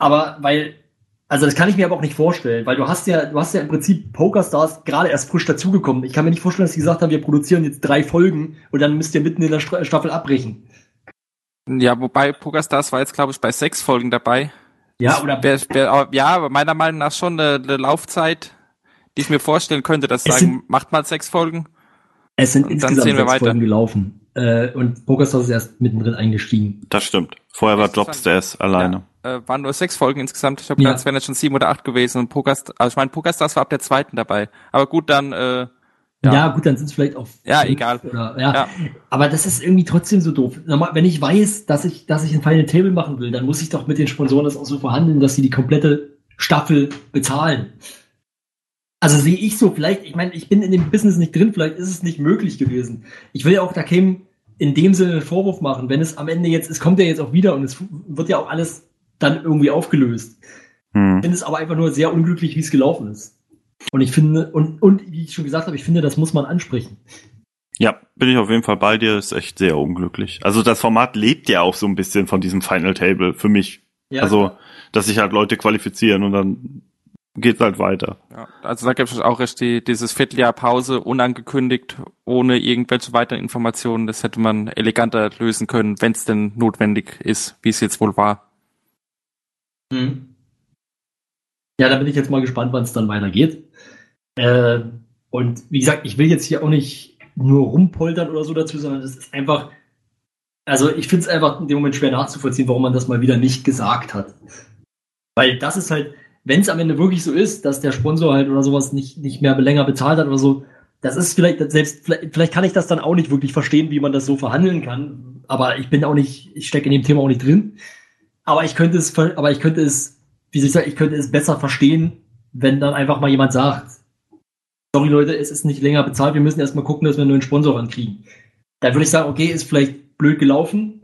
Aber weil, also das kann ich mir aber auch nicht vorstellen, weil du hast ja, du hast ja im Prinzip Pokerstars gerade erst frisch dazugekommen. Ich kann mir nicht vorstellen, dass die gesagt haben, wir produzieren jetzt drei Folgen und dann müsst ihr mitten in der Staffel abbrechen. Ja, wobei PokerStars war jetzt, glaube ich, bei sechs Folgen dabei. Ja, oder Wär, wär, ja, aber meiner Meinung nach schon eine, eine Laufzeit, die ich mir vorstellen könnte, dass sagen, sind- macht mal sechs Folgen. Es sind insgesamt sechs. Folgen gelaufen. Äh, und PokerStars ist erst mittendrin eingestiegen. Das stimmt. Vorher war. Dropstairs alleine. Ja, äh, waren nur sechs Folgen insgesamt. Ich habe Ja. gedacht, es wären jetzt schon sieben oder acht gewesen. Und Pokerstars, also ich meine, PokerStars war ab der zweiten dabei. Aber gut, dann, äh, Ja, Ja. gut, dann sind es vielleicht auch. Ja, egal. Oder, ja. Ja. Aber das ist irgendwie trotzdem so doof. Normal- Wenn ich weiß, dass ich, dass ich ein Final Table machen will, dann muss ich doch mit den Sponsoren das auch so verhandeln, dass sie die komplette Staffel bezahlen. Also sehe ich so, vielleicht, ich meine, ich bin in dem Business nicht drin, vielleicht ist es nicht möglich gewesen. Ich will ja auch da keinem in dem Sinne einen Vorwurf machen, wenn es am Ende jetzt, es kommt ja jetzt auch wieder und es wird ja auch alles dann irgendwie aufgelöst. Hm. Ich finde es aber einfach nur sehr unglücklich, wie es gelaufen ist. Und ich finde, und, und wie ich schon gesagt habe, ich finde, das muss man ansprechen. Ja, bin ich auf jeden Fall bei dir. Ist echt sehr unglücklich. Also das Format lebt ja auch so ein bisschen von diesem Final Table für mich. Ja, also, dass sich halt Leute qualifizieren und dann geht's halt weiter. ja, also da gibt es auch erst die, dieses Vierteljahr Pause unangekündigt, ohne irgendwelche weiteren Informationen. Das hätte man eleganter lösen können, wenn es denn notwendig ist, wie es jetzt wohl war. Mhm. Ja, da bin ich jetzt mal gespannt, wann es dann weitergeht. Äh, und wie gesagt, ich will jetzt hier auch nicht nur rumpoltern oder so dazu, sondern es ist einfach, also ich finde es einfach in dem Moment schwer nachzuvollziehen, warum man das mal wieder nicht gesagt hat. Weil das ist halt, wenn es am Ende wirklich so ist, dass der Sponsor halt oder sowas nicht, nicht mehr länger bezahlt hat oder so, das ist vielleicht, selbst, vielleicht, vielleicht kann ich das dann auch nicht wirklich verstehen, wie man das so verhandeln kann. Aber ich bin auch nicht, ich stecke in dem Thema auch nicht drin. Aber ich könnte es, aber ich könnte es, wie soll ich sagen, ich könnte es besser verstehen, wenn dann einfach mal jemand sagt, sorry Leute, es ist nicht länger bezahlt, wir müssen erstmal gucken, dass wir einen neuen Sponsor rankriegen. Dann würde ich sagen, okay, ist vielleicht blöd gelaufen,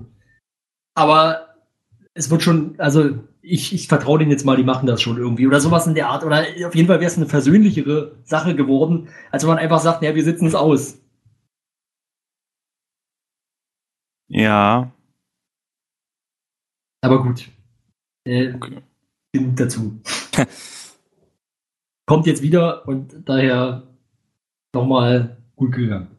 aber es wird schon, also ich, ich vertraue denen jetzt mal, die machen das schon irgendwie oder sowas in der Art. Oder auf jeden Fall wäre es eine versöhnlichere Sache geworden, als wenn man einfach sagt, ja, wir sitzen es aus. Ja, Aber gut. Äh, Okay. dazu. <laughs> Kommt jetzt wieder und daher nochmal gut gegangen.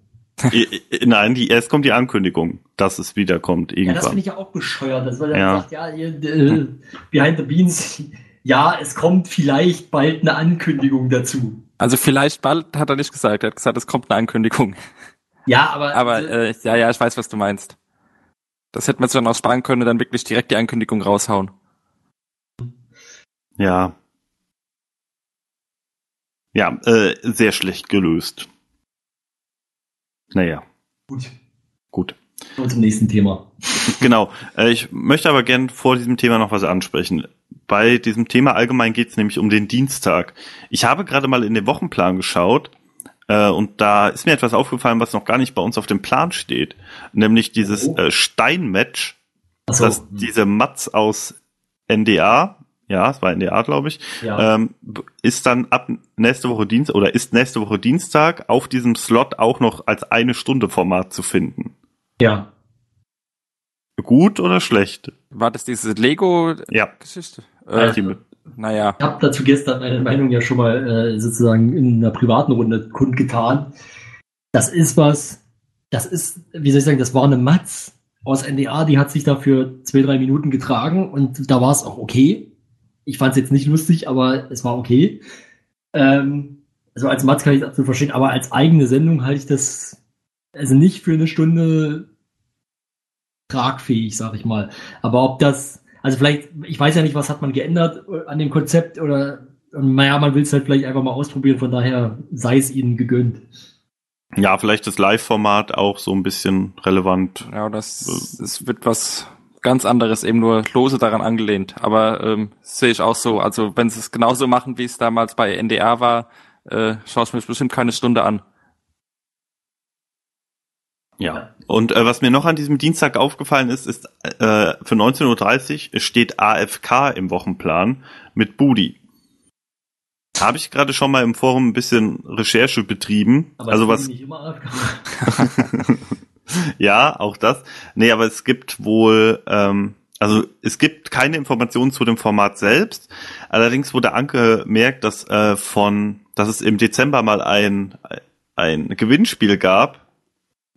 Nein, die, erst kommt die Ankündigung, dass es wiederkommt Ja, das irgendwann. finde ich ja auch bescheuert. Das war dann Ja. sagt, ja, ihr, äh, Behind the Beans, ja, es kommt vielleicht bald eine Ankündigung dazu. Also vielleicht bald hat er nicht gesagt, er hat gesagt, es kommt eine Ankündigung. Ja, aber, Aber äh, ja, ja, ich weiß, was du meinst. Das hätten wir uns dann auch sparen können und dann wirklich direkt die Ankündigung raushauen. Ja. Ja, äh, sehr schlecht gelöst. Naja, gut. gut. Und zum nächsten Thema. Genau. Äh, ich möchte aber gern vor diesem Thema noch was ansprechen. Bei diesem Thema allgemein geht es nämlich um den Dienstag. Ich habe gerade mal in den Wochenplan geschaut äh, und da ist mir etwas aufgefallen, was noch gar nicht bei uns auf dem Plan steht. Nämlich dieses Oh. äh, Steinmatch, so. das diese Mats aus NDA, ja, es war NDA, glaube ich, ja. ähm, ist dann ab nächste Woche Dienstag oder ist nächste Woche Dienstag auf diesem Slot auch noch als eine Stunde Format zu finden. ja. Gut oder schlecht? War das diese Lego-Geschichte? Ja. Äh, Die- naja. Ich habe dazu gestern meine Meinung ja schon mal äh, sozusagen in einer privaten Runde kundgetan. Das ist was, das ist, wie soll ich sagen, das war eine Matz aus NDA, die hat sich dafür zwei, drei Minuten getragen und da war es auch okay. Ich fand es jetzt nicht lustig, aber es war okay. Ähm, also als Matz kann ich das absolut verstehen, aber als eigene Sendung halte ich das also nicht für eine Stunde tragfähig, sag ich mal. Aber ob das, also vielleicht, ich weiß ja nicht, was hat man geändert äh, an dem Konzept oder, und naja, man will es halt vielleicht einfach mal ausprobieren, von daher sei es ihnen gegönnt. Ja, vielleicht das Live-Format auch so ein bisschen relevant. Ja, das, es wird was ganz anderes, eben nur lose daran angelehnt. Aber ähm, sehe ich auch so. Also wenn sie es genauso machen, wie es damals bei NDR war, äh, schaue ich mir bestimmt keine Stunde an. Ja. Und äh, was mir noch an diesem Dienstag aufgefallen ist, ist äh, für 19.30 Uhr steht AFK im Wochenplan mit Budi. Habe ich gerade schon mal im Forum ein bisschen Recherche betrieben. Aber also was <laughs> <laughs> <laughs> ja, auch das. Nee, aber es gibt wohl, ähm, also es gibt keine Informationen zu dem Format selbst. Allerdings wurde angemerkt, dass äh, von, dass es im Dezember mal ein, ein Gewinnspiel gab,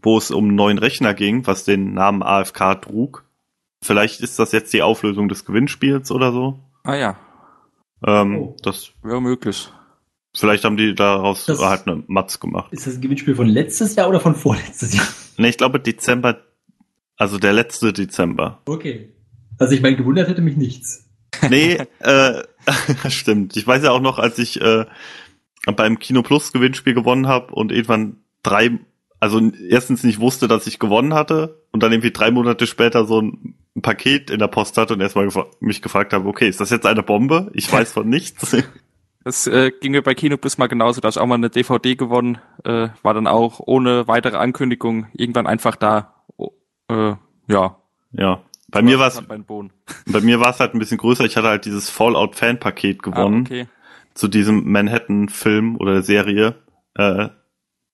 wo es um einen neuen Rechner ging, was den Namen AFK trug. Vielleicht ist das jetzt die Auflösung des Gewinnspiels oder so. Ah ja, Ähm, Oh. Das wäre möglich. Vielleicht haben die daraus Das- halt eine Matz gemacht. Ist das ein Gewinnspiel von letztes Jahr oder von vorletztes Jahr? Nee, ich glaube Dezember, also der letzte Dezember. Okay. Also ich meine, gewundert hätte mich nichts. Nee, äh, <laughs> stimmt. Ich weiß ja auch noch, als ich äh, beim Kino Plus Gewinnspiel gewonnen habe und irgendwann drei, also erstens nicht wusste, dass ich gewonnen hatte und dann irgendwie drei Monate später so ein Paket in der Post hatte und erstmal mich gefragt habe, okay, ist das jetzt eine Bombe? Ich weiß <laughs> von nichts. Das äh, ging mir bei Kino bis mal genauso, da hab ich auch mal eine DVD gewonnen, äh, war dann auch ohne weitere Ankündigung irgendwann einfach da. Oh, äh, ja. ja. Bei mir war es, <laughs> Bei mir war es halt ein bisschen größer. Ich hatte halt dieses Fallout Fan Paket gewonnen. Ah, okay. zu diesem Manhattan-Film oder Serie. Äh,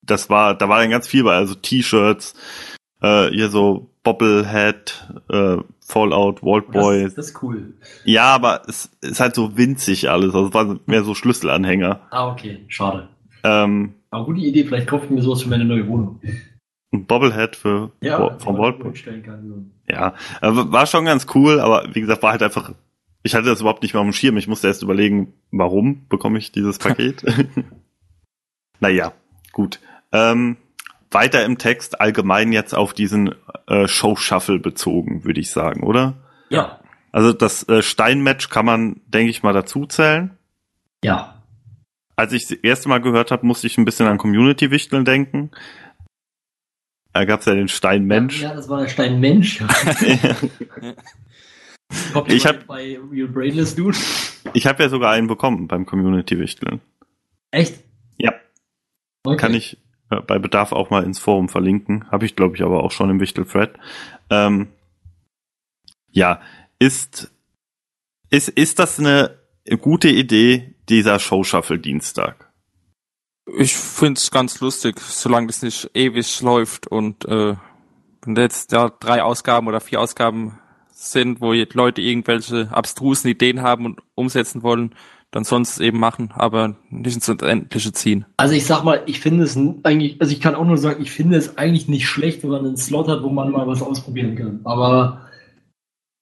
das war, da war dann ganz viel bei, also T-Shirts, äh, hier so Bobblehead, äh, Fallout, Waldboy. Das, das ist cool. Ja, aber es ist halt so winzig alles. Also es waren mehr so Schlüsselanhänger. Ah, okay. Schade. Ähm, Aber gute Idee, vielleicht kaufe ich mir sowas für meine neue Wohnung. ein Bobblehead für Ja, Wa- vom Waldboy. kann, so. Ja, äh, war schon ganz cool, aber wie gesagt, war halt einfach. Ich hatte das überhaupt nicht mehr auf dem Schirm. Ich musste erst überlegen, warum bekomme ich dieses <laughs> Paket. <laughs> naja, gut. Ähm, weiter im Text allgemein jetzt auf diesen äh, Show-Shuffle bezogen, würde ich sagen, oder? Ja. Also das äh, Steinmatch kann man, denke ich mal, dazu zählen. Ja. Als ich das erste Mal gehört habe, musste ich ein bisschen an Community-Wichteln denken. Da gab es ja den Steinmensch. Ja, das war der Steinmensch. <laughs> <laughs> Ich hab- bei Real Brainless Dude. Ich habe ja sogar einen bekommen beim Community-Wichteln. Echt? Ja. Okay. Kann ich bei Bedarf auch mal ins Forum verlinken. Habe ich, glaube ich, aber auch schon im Wichtel-Thread. Ähm, ja, ist, ist, ist das eine gute Idee, dieser Show-Shuffle-Dienstag? Ich find's ganz lustig, solange das nicht ewig läuft und äh, wenn da jetzt ja drei Ausgaben oder vier Ausgaben sind, wo Leute irgendwelche abstrusen Ideen haben und umsetzen wollen, dann es eben machen, aber nicht ins Unendliche ziehen. Also ich sag mal, ich finde es eigentlich, also ich kann auch nur sagen, ich finde es eigentlich nicht schlecht, wenn man einen Slot hat, wo man mal was ausprobieren kann. Aber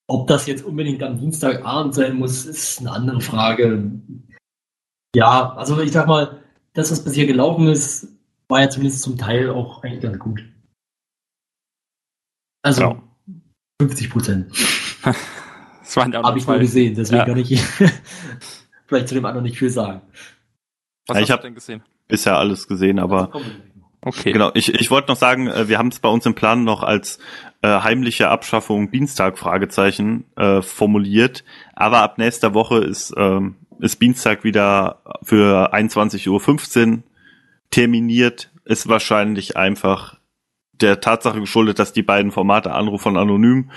ob das jetzt unbedingt am Dienstagabend sein muss, ist eine andere Frage. Ja, also ich sag mal, das, was bisher gelaufen ist, war ja zumindest zum Teil auch eigentlich ganz gut. Also Ja. 50 Prozent. <laughs> Das waren ja auch Habe ich nur zwei. gesehen, deswegen Ja. kann ich <laughs> vielleicht zu dem anderen nicht viel sagen. Was Ja, hast ich du hab- denn gesehen? Bisher alles gesehen, aber Okay. Genau, ich, ich wollte noch sagen, äh, wir haben es bei uns im Plan noch als äh, heimliche Abschaffung Dienstag Fragezeichen äh, formuliert, aber ab nächster Woche ist, ähm, ist Dienstag wieder für 21.15 Uhr terminiert, ist wahrscheinlich einfach der Tatsache geschuldet, dass die beiden Formate Anruf und Anonym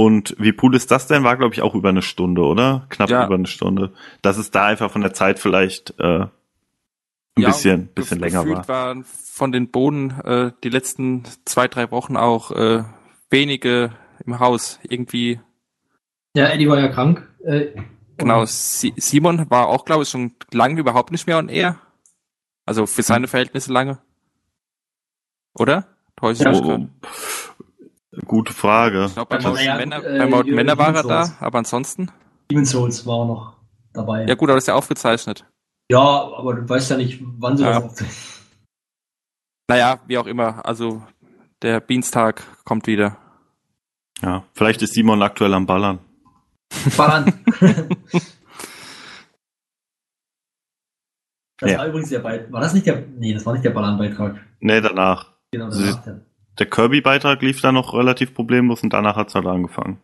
und wie cool ist das denn? War, glaube ich, auch über eine Stunde, oder? Knapp Ja. über eine Stunde. Dass es da einfach von der Zeit vielleicht äh, ein Ja, bisschen, und bisschen länger war. waren von den Bohnen äh, die letzten zwei, drei Wochen auch äh, wenige im Haus. Irgendwie, Ja, Eddie war ja krank. Äh, genau, und- Si Simon war auch, glaube ich, schon lange überhaupt nicht mehr on air. Also für seine Verhältnisse lange. Oder? Täusche ich Ja. mich Oh, grad? oh, gute Frage. Ich glaube, bei ja, Männer, äh, bei Jürgen Männer war er da, aber ansonsten. Demon's Souls war auch noch dabei. Ja gut, aber das ist ja aufgezeichnet. Ja, aber du weißt ja nicht, wann sie Ja. das aufzeichnen. Naja, wie auch immer. Also der Dienstag kommt wieder. Ja, vielleicht ist Simon aktuell am Ballern. Ballern. <laughs> Das Ja. war übrigens der Beitrag. War das nicht der. Nee, das war nicht der Ballern-Beitrag. Nee, danach. Genau, Sie- danach. der- Der Kirby-Beitrag lief da noch relativ problemlos und danach hat's halt angefangen.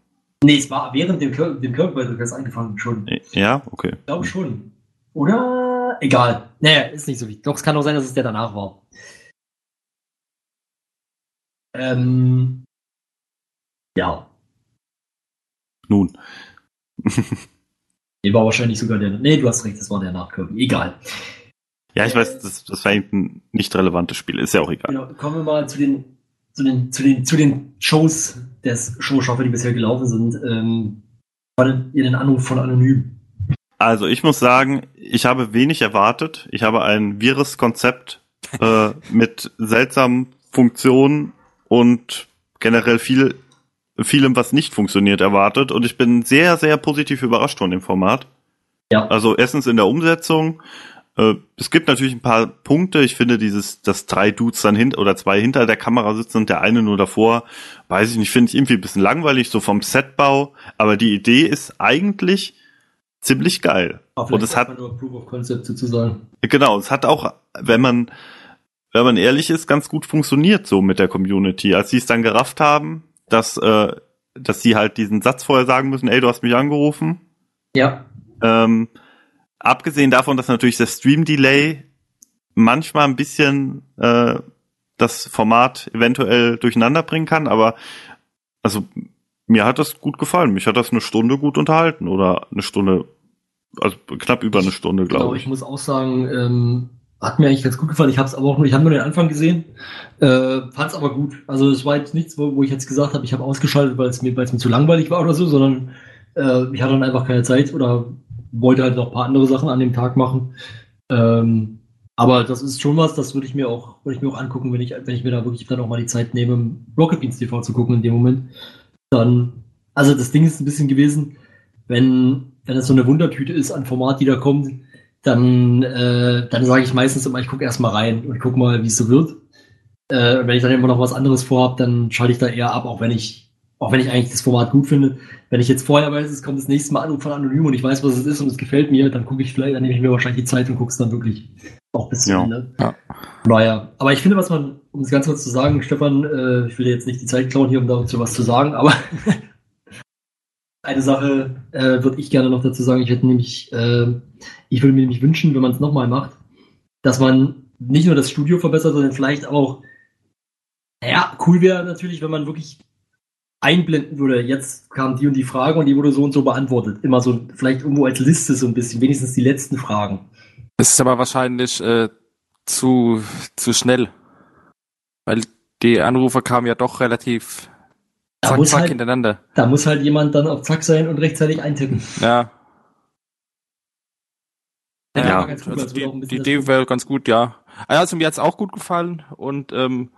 Nee, es war während dem, Kir dem Kirk-Beitrag das angefangen schon. Ja, okay. Ich glaube schon. Oder? Egal. Naja, ist nicht so wichtig. Doch, es kann auch sein, dass es der danach war. Ähm. Ja. Nun. <laughs> Nee, war wahrscheinlich sogar der. Nee, du hast recht, das war der nach Kirby. Egal. Ja, ich weiß, das, das war ein nicht relevantes Spiel. Ist ja auch egal. Genau, kommen wir mal zu den, zu den, zu den, zu den Shows des Showstaffe, die bisher gelaufen sind. Ähm, fandet ihr den Anruf von Anonym? Also ich muss sagen, ich habe wenig erwartet. Ich habe ein wirres Konzept äh, <laughs> mit seltsamen Funktionen und generell viel, vielem, was nicht funktioniert, erwartet. Und ich bin sehr, sehr positiv überrascht von dem Format. Ja. Also erstens in der Umsetzung. Äh, es gibt natürlich ein paar Punkte. Ich finde dieses, dass drei Dudes dann hinter oder zwei hinter der Kamera sitzen und der eine nur davor, weiß ich nicht, finde ich irgendwie ein bisschen langweilig, so vom Setbau. Aber die Idee ist eigentlich ziemlich geil. Aber Und es hat, nur Proof of Concept sozusagen. genau, es hat auch, wenn man, wenn man ehrlich ist, ganz gut funktioniert so mit der Community. Als sie es dann gerafft haben, dass, äh, dass sie halt diesen Satz vorher sagen müssen, ey, du hast mich angerufen. Ja. Ähm, abgesehen davon, dass natürlich der Stream-Delay manchmal ein bisschen äh, das Format eventuell durcheinander bringen kann, aber also mir hat das gut gefallen. Mich hat das eine Stunde gut unterhalten oder eine Stunde, also knapp über eine Stunde, glaube ich ich. muss auch sagen, ähm, hat mir eigentlich ganz gut gefallen. Ich habe es aber auch nur, ich habe nur den Anfang gesehen, äh, fand es aber gut. Also es war jetzt nichts, wo, wo ich jetzt gesagt habe, ich habe ausgeschaltet, weil es mir, weil es mir zu langweilig war oder so, sondern äh, ich hatte dann einfach keine Zeit oder wollte halt noch ein paar andere Sachen an dem Tag machen. Ähm, aber das ist schon was, das würde ich mir auch, würde ich mir auch angucken, wenn ich, wenn ich mir da wirklich dann auch mal die Zeit nehme, Rocket Beans TV zu gucken in dem Moment. Dann, also das Ding ist ein bisschen gewesen, wenn, wenn es so eine Wundertüte ist an Format, die da kommt, dann, äh, dann sage ich meistens immer, ich gucke erst mal rein und guck mal, wie es so wird. Äh, wenn ich dann immer noch was anderes vorhab, dann schalte ich da eher ab, auch wenn ich, auch wenn ich eigentlich das Format gut finde. Wenn ich jetzt vorher weiß, es kommt das nächste Mal Anruf von Anonym und ich weiß, was es ist und es gefällt mir, dann gucke ich vielleicht, dann nehme ich mir wahrscheinlich die Zeit und gucke es dann wirklich auch bis zum Ja. Ende. Ja. Naja, aber ich finde, was man, um es ganz kurz zu sagen, Stefan, äh, ich will jetzt nicht die Zeit klauen hier, um dazu was zu sagen, aber <laughs> eine Sache äh, würde ich gerne noch dazu sagen. Ich hätte nämlich, äh, ich würde mir nämlich wünschen, wenn man es nochmal macht, dass man nicht nur das Studio verbessert, sondern vielleicht auch, ja, cool wäre natürlich, wenn man wirklich einblenden würde, jetzt kam die und die Frage und die wurde so und so beantwortet. Immer so, vielleicht irgendwo als Liste so ein bisschen, wenigstens die letzten Fragen. Das ist aber wahrscheinlich äh, zu, zu schnell. Weil die Anrufe kamen ja doch relativ Da zack, muss, zack halt, hintereinander. da muss halt jemand dann auf Zack sein und rechtzeitig eintippen. Ja. Ja, cool, also die, die Idee wäre ganz gut, ja. Also mir hat's auch gut gefallen und ähm,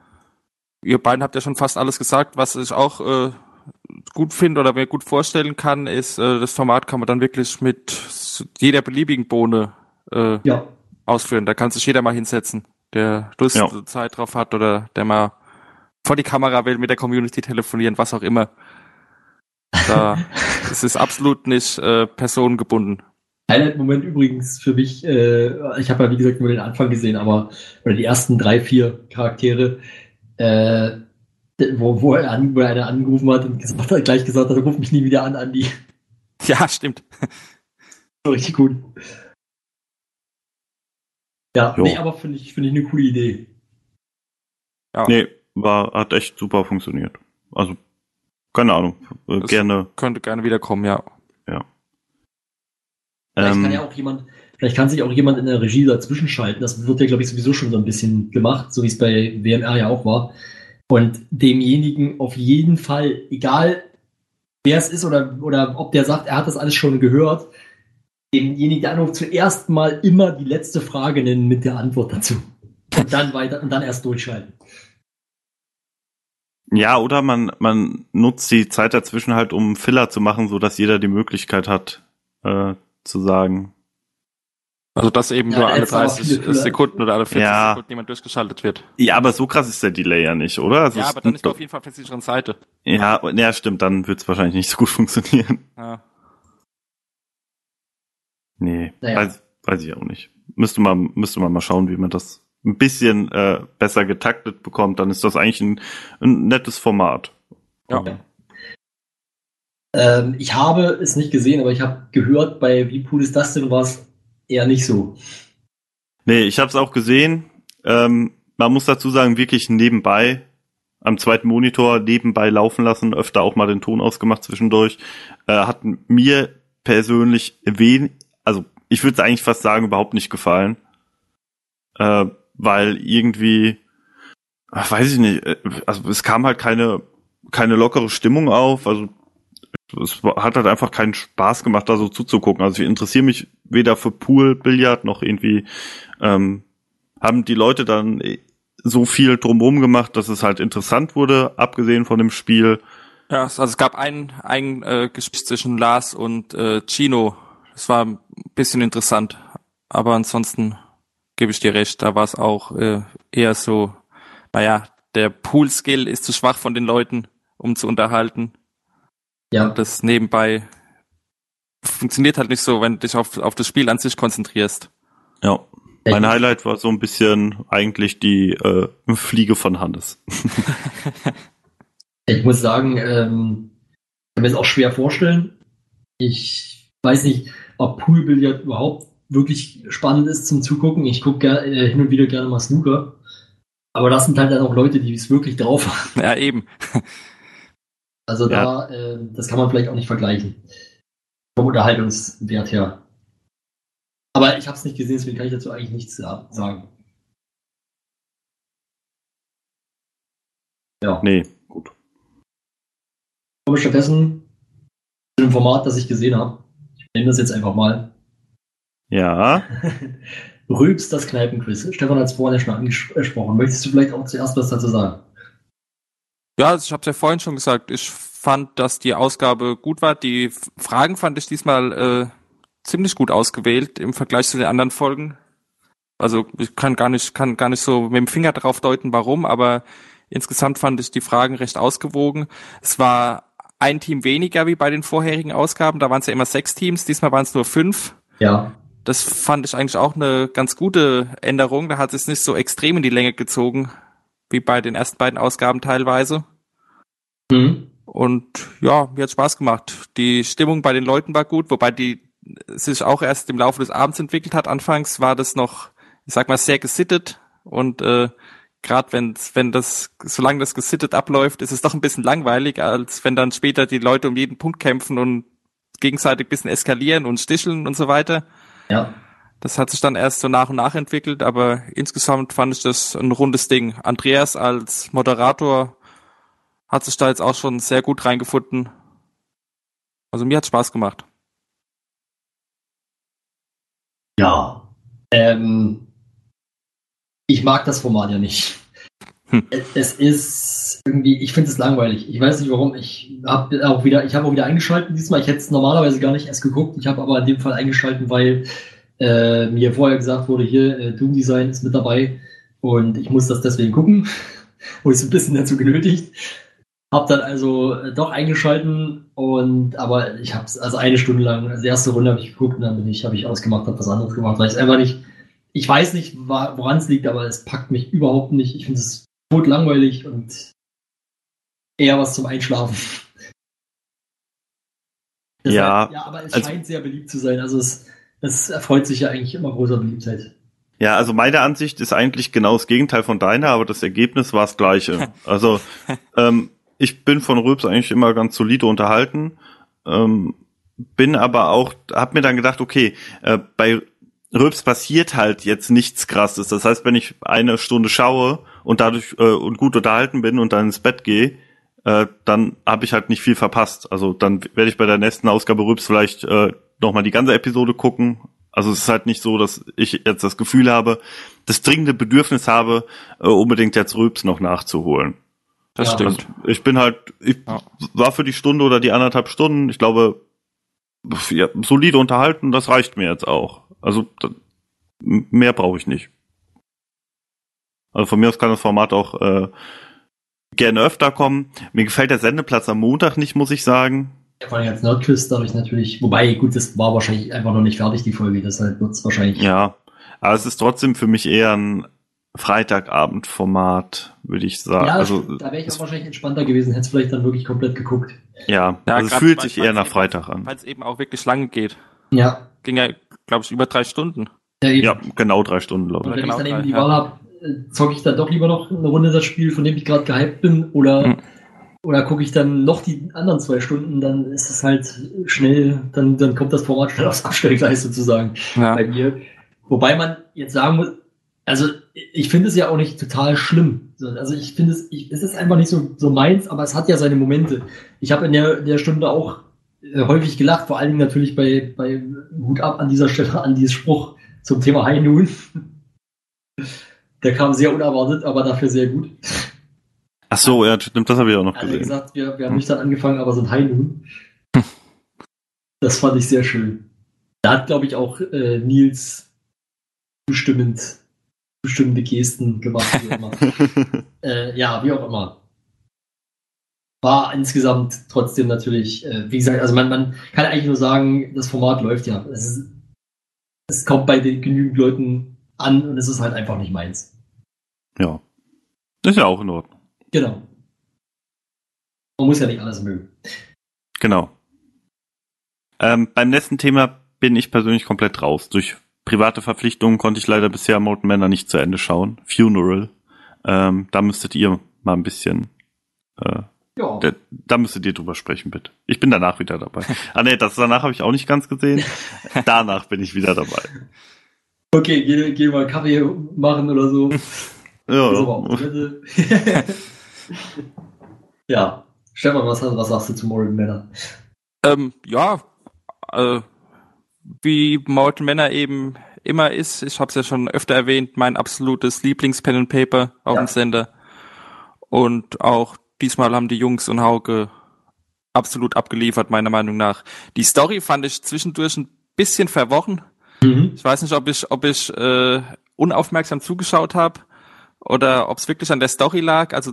ihr beiden habt ja schon fast alles gesagt, was ich auch äh, gut finde oder mir gut vorstellen kann, ist, äh, das Format kann man dann wirklich mit jeder beliebigen Bohne äh, Ja, ausführen. Da kann sich jeder mal hinsetzen, der Lust Ja. Zeit drauf hat oder der mal vor die Kamera will, mit der Community telefonieren, was auch immer. Da <laughs> es ist absolut nicht äh, personengebunden. Highlight-Moment übrigens für mich, äh, ich habe ja wie gesagt nur den Anfang gesehen, aber oder die ersten drei, vier Charaktere, äh, wo, wo, er an, wo er einer angerufen hat und gesagt, hat, gleich gesagt hat, ruf mich nie wieder an, Andi. <laughs> Ja, stimmt. <laughs> So richtig gut. Ja, Jo. nee, aber finde ich, finde ich eine coole Idee. Ja, Nee, war, hat echt super funktioniert. Also, keine Ahnung. Äh, gerne. könnte gerne wiederkommen, ja. Vielleicht Ähm, kann ja auch jemand, vielleicht kann sich auch jemand in der Regie dazwischen schalten. Das wird ja, glaube ich, sowieso schon so ein bisschen gemacht, so wie es bei WMR ja auch war. Und demjenigen auf jeden Fall, egal wer es ist oder, oder ob der sagt, er hat das alles schon gehört, demjenigen, der anruft, zuerst mal immer die letzte Frage nennen mit der Antwort dazu. Und dann weiter und dann erst durchschalten. Ja, oder man, man nutzt die Zeit dazwischen halt, um Filler zu machen, so dass jeder die Möglichkeit hat, äh, zu sagen. Also dass eben Ja, nur alle ist aber 30 viele Fehler. Sekunden oder alle 40 Ja. Sekunden jemand durchgeschaltet wird. Ja, aber so krass ist der Delay ja nicht, oder? Also ja, es aber dann ist man auf jeden Fall auf der sicheren Seite. Ja, ja, stimmt, dann wird's wahrscheinlich nicht so gut <laughs> funktionieren. Ja. Nee, Naja. weiß, weiß ich auch nicht. Müsste man, müsste man mal schauen, wie man das ein bisschen äh, besser getaktet bekommt. Dann ist das eigentlich ein, ein nettes Format. Ja. Ja. Ähm, ich habe es nicht gesehen, aber ich habe gehört, bei Wie cool ist das denn, war es eher nicht so. Nee, ich habe es auch gesehen. Ähm, man muss dazu sagen, wirklich nebenbei, am zweiten Monitor nebenbei laufen lassen, öfter auch mal den Ton ausgemacht zwischendurch. Äh, hat mir persönlich wen, also ich würde eigentlich fast sagen, überhaupt nicht gefallen. Äh, weil irgendwie, ach, weiß ich nicht, äh, also es kam halt keine, keine lockere Stimmung auf, also es hat halt einfach keinen Spaß gemacht, da so zuzugucken. Also ich interessiere mich weder für Pool, Billard noch irgendwie ähm, haben die Leute dann so viel drumherum gemacht, dass es halt interessant wurde, abgesehen von dem Spiel. Ja, also es gab ein, ein äh, Gespräch zwischen Lars und äh, Chino. Das war ein bisschen interessant. Aber ansonsten gebe ich dir recht, da war es auch äh, eher so, naja, der Pool-Skill ist zu schwach von den Leuten, um zu unterhalten. Ja, Das nebenbei funktioniert halt nicht so, wenn du dich auf, auf das Spiel an sich konzentrierst. Ja. Mein Highlight war so ein bisschen eigentlich die äh, Fliege von Hannes. <laughs> Ich muss sagen, ähm, ich kann mir das auch schwer vorstellen. Ich weiß nicht, ob Poolbillard überhaupt wirklich spannend ist zum Zugucken. Ich gucke äh, hin und wieder gerne mal Snooker. Aber das sind halt dann auch Leute, die es wirklich drauf haben. Ja, eben. Also Ja. da, äh, das kann man vielleicht auch nicht vergleichen. Vom Unterhaltungswert her. Aber ich habe es nicht gesehen, deswegen kann ich dazu eigentlich nichts sa- sagen. Ja. Nee, gut. Kommen wir stattdessen zu dem Format, das ich gesehen habe. Ich nehme das jetzt einfach mal. Ja. <laughs> Rülps das Kneipenquiz. Stefan hat es vorhin ja schon angesprochen. Möchtest du vielleicht auch zuerst was dazu sagen? Ja, also ich habe ja vorhin schon gesagt, ich fand, dass die Ausgabe gut war. Die Fragen fand ich diesmal äh, ziemlich gut ausgewählt im Vergleich zu den anderen Folgen. Also ich kann gar nicht, kann gar nicht so mit dem Finger drauf deuten, warum, aber insgesamt fand ich die Fragen recht ausgewogen. Es war ein Team weniger wie bei den vorherigen Ausgaben. Da waren es ja immer sechs Teams, diesmal waren es nur fünf. Ja. Das fand ich eigentlich auch eine ganz gute Änderung. Da hat es nicht so extrem in die Länge gezogen, wie bei den ersten beiden Ausgaben teilweise. Mhm. Und ja, mir hat Spaß gemacht. Die Stimmung bei den Leuten war gut, wobei die sich auch erst im Laufe des Abends entwickelt hat. Anfangs war das noch, ich sag mal, sehr gesittet und äh, gerade wenn wenn das, solange das gesittet abläuft, ist es doch ein bisschen langweilig, als wenn dann später die Leute um jeden Punkt kämpfen und gegenseitig ein bisschen eskalieren und sticheln und so weiter. Ja. Das hat sich dann erst so nach und nach entwickelt, aber insgesamt fand ich das ein rundes Ding. Andreas als Moderator hat sich da jetzt auch schon sehr gut reingefunden. Also mir hat Spaß gemacht. Ja. Ähm, ich mag das Format ja nicht. Hm. Es, es ist irgendwie, ich finde es langweilig. Ich weiß nicht warum. Ich habe auch wieder, ich habe auch wieder eingeschaltet diesmal. Ich hätte es normalerweise gar nicht erst geguckt. Ich habe aber in dem Fall eingeschalten, weil äh, mir vorher gesagt wurde, hier äh, Doom Design ist mit dabei und ich muss das deswegen gucken. <laughs> Wurde ich so ein bisschen dazu genötigt. Hab dann also äh, doch eingeschalten und aber ich habe es also eine Stunde lang, also die erste Runde habe ich geguckt und dann bin ich, habe ich ausgemacht, habe was anderes gemacht, weil ich es einfach nicht, ich weiß nicht, woran es liegt, aber es packt mich überhaupt nicht. Ich finde es tot langweilig und eher was zum Einschlafen. <laughs> Ja, ja, aber es also- scheint sehr beliebt zu sein. Also es, es erfreut sich ja eigentlich immer großer Beliebtheit. Ja, also meine Ansicht ist eigentlich genau das Gegenteil von deiner, aber das Ergebnis war das gleiche. <laughs> Also ähm, ich bin von Röps eigentlich immer ganz solide unterhalten, ähm, bin aber auch, hab mir dann gedacht, okay, äh, bei Röps passiert halt jetzt nichts Krasses. Das heißt, wenn ich eine Stunde schaue und dadurch äh, und gut unterhalten bin und dann ins Bett gehe, äh, dann habe ich halt nicht viel verpasst. Also dann werde ich bei der nächsten Ausgabe Röps vielleicht äh, nochmal die ganze Episode gucken. Also es ist halt nicht so, dass ich jetzt das Gefühl habe, das dringende Bedürfnis habe, äh, unbedingt jetzt Röps noch nachzuholen. Das Ja. stimmt. Also ich bin halt, ich Ja. war für die Stunde oder die anderthalb Stunden, ich glaube, ja, solide unterhalten, das reicht mir jetzt auch. Also mehr brauche ich nicht. Also von mir aus kann das Format auch äh, gerne öfter kommen. Mir gefällt der Sendeplatz am Montag nicht, muss ich sagen. Vor allem als Nerdquiz darf ich natürlich, wobei, gut, das war wahrscheinlich einfach noch nicht fertig, die Folge, deshalb wird es wahrscheinlich. Ja, aber es ist trotzdem für mich eher ein Freitagabendformat, würde ich sagen. Ja, also da wäre ich es- auch wahrscheinlich entspannter gewesen, hätte es vielleicht dann wirklich komplett geguckt. ja, Ja, also es fühlt sich eher nach Freitag an. Weil es eben auch wirklich lange geht. Ja. Ging ja, glaube ich, über drei Stunden. Ja, eben. Ja, genau drei Stunden, glaube Und ich. wenn genau ich dann eben die ja. Wahl habe, zocke ich dann doch lieber noch eine Runde das Spiel, von dem ich gerade gehypt bin, oder, Hm. Oder gucke ich dann noch die anderen zwei Stunden, dann ist es halt schnell, dann, dann kommt das Format schnell aufs Abstellgleis sozusagen Ja. bei mir. Wobei man jetzt sagen muss, also ich finde es ja auch nicht total schlimm. So, Also ich finde es, ich, es ist einfach nicht so, so meins, aber es hat ja seine Momente. Ich habe in der, der Stunde auch äh, häufig gelacht, vor allen Dingen natürlich bei, bei Hut ab an dieser Stelle an dieses Spruch zum Thema High Noon. <laughs> Der kam sehr unerwartet, aber dafür sehr gut. Ach so, ja, stimmt, das habe ich auch noch hat gesehen. gesagt, wir, wir haben nicht dann angefangen, aber sind High Noon. Das fand ich sehr schön. Da hat, glaube ich, auch äh, Nils bestimmend, bestimmende Gesten gemacht. Wie <laughs> äh, ja, wie auch immer. War insgesamt trotzdem natürlich, äh, wie gesagt, also man, man kann eigentlich nur sagen, das Format läuft ja. Es, ist, es kommt bei den genügend Leuten an und es ist halt einfach nicht meins. ja. Ist ja auch in Ordnung. Genau. Man muss ja nicht alles mögen. Genau. Ähm, beim nächsten Thema bin ich persönlich komplett raus. Durch private Verpflichtungen konnte ich leider bisher Molten Männer nicht zu Ende schauen. Funeral. Ähm, da müsstet ihr mal ein bisschen, äh, Ja. da, da müsstet ihr drüber sprechen, bitte. Ich bin danach wieder dabei. <laughs> ah nee, das danach habe ich auch nicht ganz gesehen. Danach bin ich wieder dabei. Okay, geh, geh mal Kaffee machen oder so. Ja, <laughs> <laughs> Ja. Stefan, was, was sagst du zu Moral Männer? Ähm, ja, äh, wie Morton Männer eben immer ist, ich habe es ja schon öfter erwähnt, mein absolutes Lieblings-Pen and Paper auf Ja. dem Sender. Und auch diesmal haben die Jungs und Hauke absolut abgeliefert, meiner Meinung nach. Die Story fand ich zwischendurch ein bisschen verworren. Mhm. Ich weiß nicht, ob ich, ob ich äh, unaufmerksam zugeschaut habe oder ob es wirklich an der Story lag. Also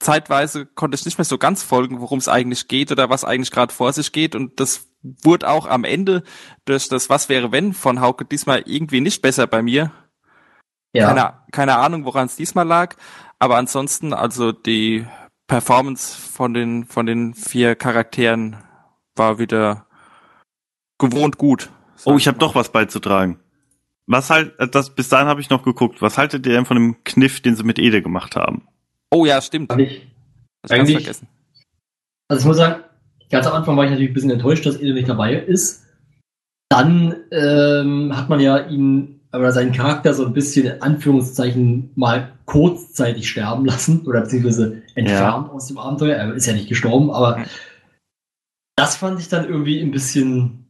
zeitweise konnte ich nicht mehr so ganz folgen, worum es eigentlich geht oder was eigentlich gerade vor sich geht. Und das wurde auch am Ende durch das Was wäre wenn von Hauke diesmal irgendwie nicht besser bei mir. Ja. Keine, keine Ahnung, woran es diesmal lag. Aber ansonsten, also die Performance von den, von den vier Charakteren war wieder gewohnt gut. Oh, ich habe doch was beizutragen. Was halt, äh, das, bis dahin habe ich noch geguckt. Was haltet ihr denn von dem Kniff, den sie mit Ede gemacht haben? Oh ja, stimmt. Hab ich. Das Eigentlich- vergessen. Also ich muss sagen, ganz am Anfang war ich natürlich ein bisschen enttäuscht, dass Ede nicht dabei ist. Dann ähm, hat man ja ihn oder seinen Charakter so ein bisschen in Anführungszeichen mal kurzzeitig sterben lassen oder beziehungsweise entfernt aus dem Abenteuer. Er ist ja nicht gestorben, aber Mhm. das fand ich dann irgendwie ein bisschen.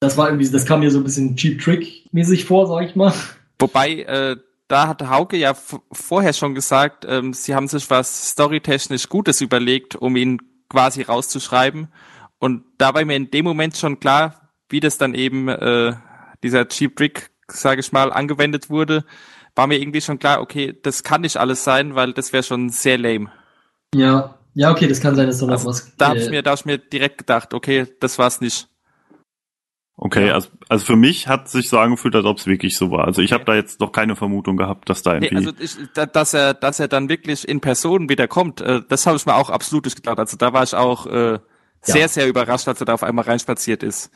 Das war irgendwie, das kam mir so ein bisschen Cheap Trick mäßig vor, sag ich mal. Wobei, äh, da hatte Hauke ja vorher schon gesagt, ähm, sie haben sich was storytechnisch Gutes überlegt, um ihn quasi rauszuschreiben. Und da war mir in dem Moment schon klar, wie das dann eben äh, dieser Cheap Trick, sage ich mal, angewendet wurde, war mir irgendwie schon klar, okay, das kann nicht alles sein, weil das wäre schon sehr lame. Ja, ja, okay, das kann sein, dass da noch Also, was. Da habe ich äh, mir, da hab ich mir direkt gedacht, okay, das war's nicht. Okay, also, also für mich hat sich so angefühlt, als ob es wirklich so war. Also ich habe da jetzt noch keine Vermutung gehabt, dass da Nee, irgendwie. also ich, da, dass er, dass er dann wirklich in Person wieder kommt, äh, das habe ich mir auch absolut nicht gedacht. Also da war ich auch äh, sehr, Ja. sehr überrascht, als er da auf einmal reinspaziert ist.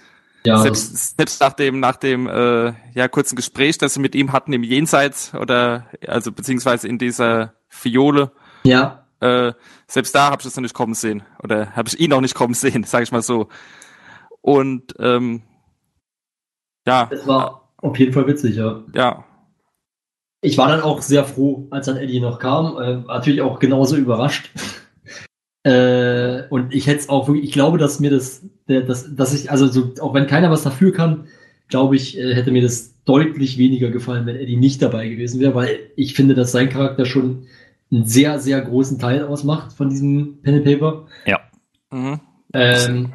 ja, selbst, selbst nach dem, nach dem äh, ja, kurzen Gespräch, das sie mit ihm hatten im Jenseits oder also beziehungsweise in dieser Fiole, ja, äh, selbst da habe ich das noch nicht kommen sehen. Oder habe ich ihn noch nicht kommen sehen, <laughs> sage ich mal so. Und ähm, ja, das war auf jeden Fall witzig, ja. ja, Ich war dann auch sehr froh, als dann Eddie noch kam. Äh, natürlich auch genauso überrascht. <laughs> äh, und ich hätte es auch wirklich, ich glaube, dass mir das, der, das, dass ich, also so, auch wenn keiner was dafür kann, glaube ich, äh, hätte mir das deutlich weniger gefallen, wenn Eddie nicht dabei gewesen wäre, weil ich finde, dass sein Charakter schon einen sehr, sehr großen Teil ausmacht von diesem Pen and Paper. mhm. Ähm,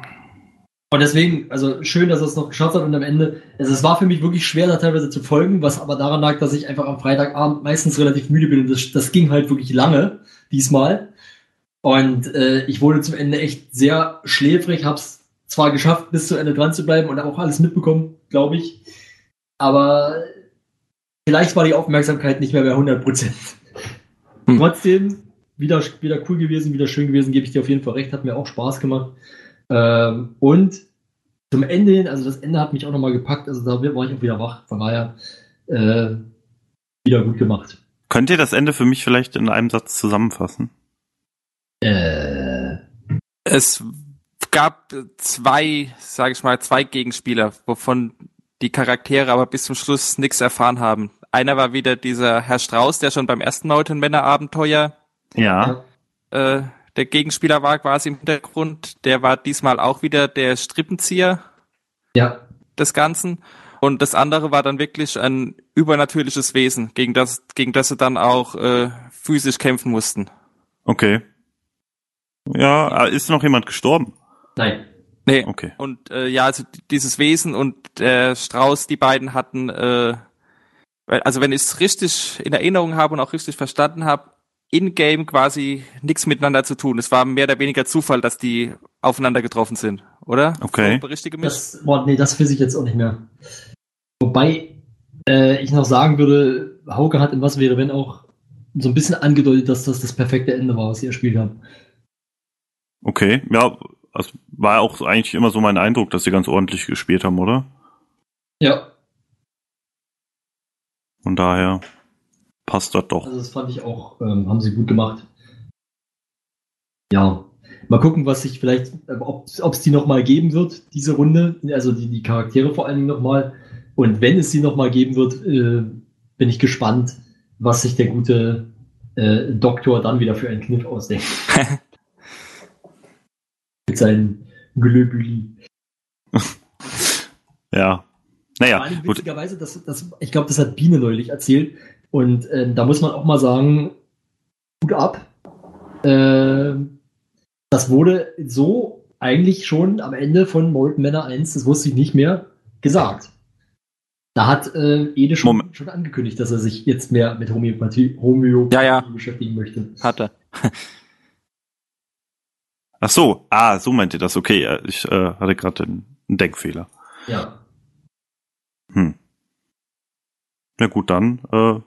und deswegen, also schön, dass er es noch geschafft hat und am Ende, also es war für mich wirklich schwer, da teilweise zu folgen, was aber daran lag, dass ich einfach am Freitagabend meistens relativ müde bin und das, das ging halt wirklich lange diesmal. Und äh, ich wurde zum Ende echt sehr schläfrig, hab's zwar geschafft, bis zu Ende dran zu bleiben und auch alles mitbekommen, glaube ich. Aber vielleicht war die Aufmerksamkeit nicht mehr bei 100 Prozent. Hm. Trotzdem, wieder, wieder cool gewesen, wieder schön gewesen, gebe ich dir auf jeden Fall recht, hat mir auch Spaß gemacht. Ähm, und zum Ende hin, also das Ende hat mich auch nochmal gepackt, also da war ich auch wieder wach, von daher äh, wieder gut gemacht. Könnt ihr das Ende für mich vielleicht in einem Satz zusammenfassen? Äh, Es gab zwei, sage ich mal, zwei Gegenspieler, wovon die Charaktere aber bis zum Schluss nichts erfahren haben. Einer war wieder dieser Herr Strauß, der schon beim ersten Neuten Männerabenteuer Ja. äh, der Gegenspieler war quasi im Hintergrund. Der war diesmal auch wieder der Strippenzieher ja, des Ganzen. Und das andere war dann wirklich ein übernatürliches Wesen, gegen das, gegen das sie dann auch äh, physisch kämpfen mussten. Okay. Ja, ist noch jemand gestorben? nein. Nee. Okay. Und äh, ja, also dieses Wesen und der Strauß, die beiden hatten, äh, also wenn ich es richtig in Erinnerung habe und auch richtig verstanden habe, in-game quasi nichts miteinander zu tun. Es war mehr oder weniger Zufall, dass die aufeinander getroffen sind, oder? Okay. Berichtige mich. Das, boah, nee, das weiß ich jetzt auch nicht mehr. Wobei äh, ich noch sagen würde, Hauke hat in Was wäre, wenn auch so ein bisschen angedeutet, dass das das perfekte Ende war, was sie erspielt haben. Okay. Ja, das war auch eigentlich immer so mein Eindruck, dass sie ganz ordentlich gespielt haben, oder? Ja, Von daher passt das doch. also das fand ich auch, ähm, haben sie gut gemacht. Ja, mal gucken, was sich vielleicht, äh, ob es die nochmal geben wird, diese Runde, also die, die Charaktere vor allen Dingen nochmal. Und wenn es sie nochmal geben wird, äh, bin ich gespannt, was sich der gute äh, Doktor dann wieder für einen Kniff ausdenkt. <laughs> Mit seinen Glöbüli. Ja. Naja, witzigerweise, das, das, ich glaube, das hat Biene neulich erzählt. Und ähm, da muss man auch mal sagen, gut ab. Ähm, das wurde so eigentlich schon am Ende von Molten Männer 1, das wusste ich nicht mehr, gesagt. Da hat äh, Ede schon, schon angekündigt, dass er sich jetzt mehr mit Homöopathie, Homöopathie Ja, ja. beschäftigen möchte. Hatte. <laughs> Ach so, ah, so meint ihr das. Okay, äh, ich äh, hatte gerade einen einen Denkfehler. Ja. Hm. Na gut, dann. Äh,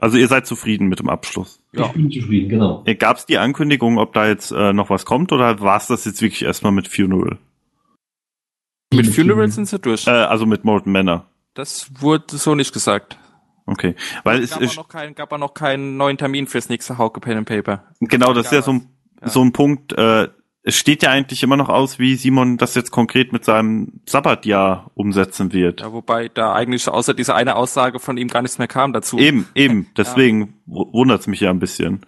also ihr seid zufrieden mit dem Abschluss. Ja. Ich bin zufrieden, genau. Gab es die Ankündigung, ob da jetzt äh, noch was kommt oder war es das jetzt wirklich erstmal mit Funeral? Mit Funeral sind sie durch. Äh, also mit Molten Manor. Das wurde so nicht gesagt. Okay. Weil es gab, auch ist noch keinen, gab auch noch keinen neuen Termin fürs nächste Hauke Pen and Paper. genau das ist ja so ein, Ja. so ein Punkt, äh, es steht ja eigentlich immer noch aus, wie Simon das jetzt konkret mit seinem Sabbatjahr umsetzen wird. Ja, wobei da eigentlich außer dieser eine Aussage von ihm gar nichts mehr kam dazu. Eben, eben. Deswegen wu- wundert's mich ja ein bisschen.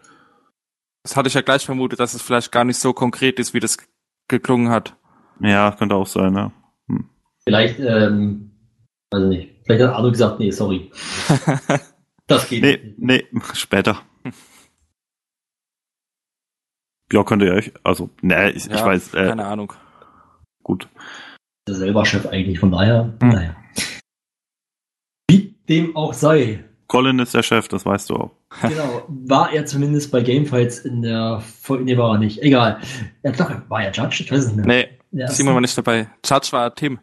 Das hatte ich ja gleich vermutet, dass es vielleicht gar nicht so konkret ist, wie das geklungen hat. Ja, könnte auch sein, ja. Vielleicht, ähm, also nicht. Vielleicht hat Arno gesagt, nee, sorry. <laughs> Das geht Nee, nicht. nee, <laughs> später. Ja, könnt ihr euch, also, ne, ich, ich Ja, weiß, äh, Keine Ahnung. gut. der selber Chef eigentlich, von daher, Hm. naja. Wie dem auch sei, Colin ist der Chef, das weißt du auch. Genau, war er zumindest bei Gamefights in der Folge, nee, war er nicht, egal. Ja, doch, war er Judge? Ich weiß es nicht mehr. Nee, Simon war nicht dabei. Judge war Tim.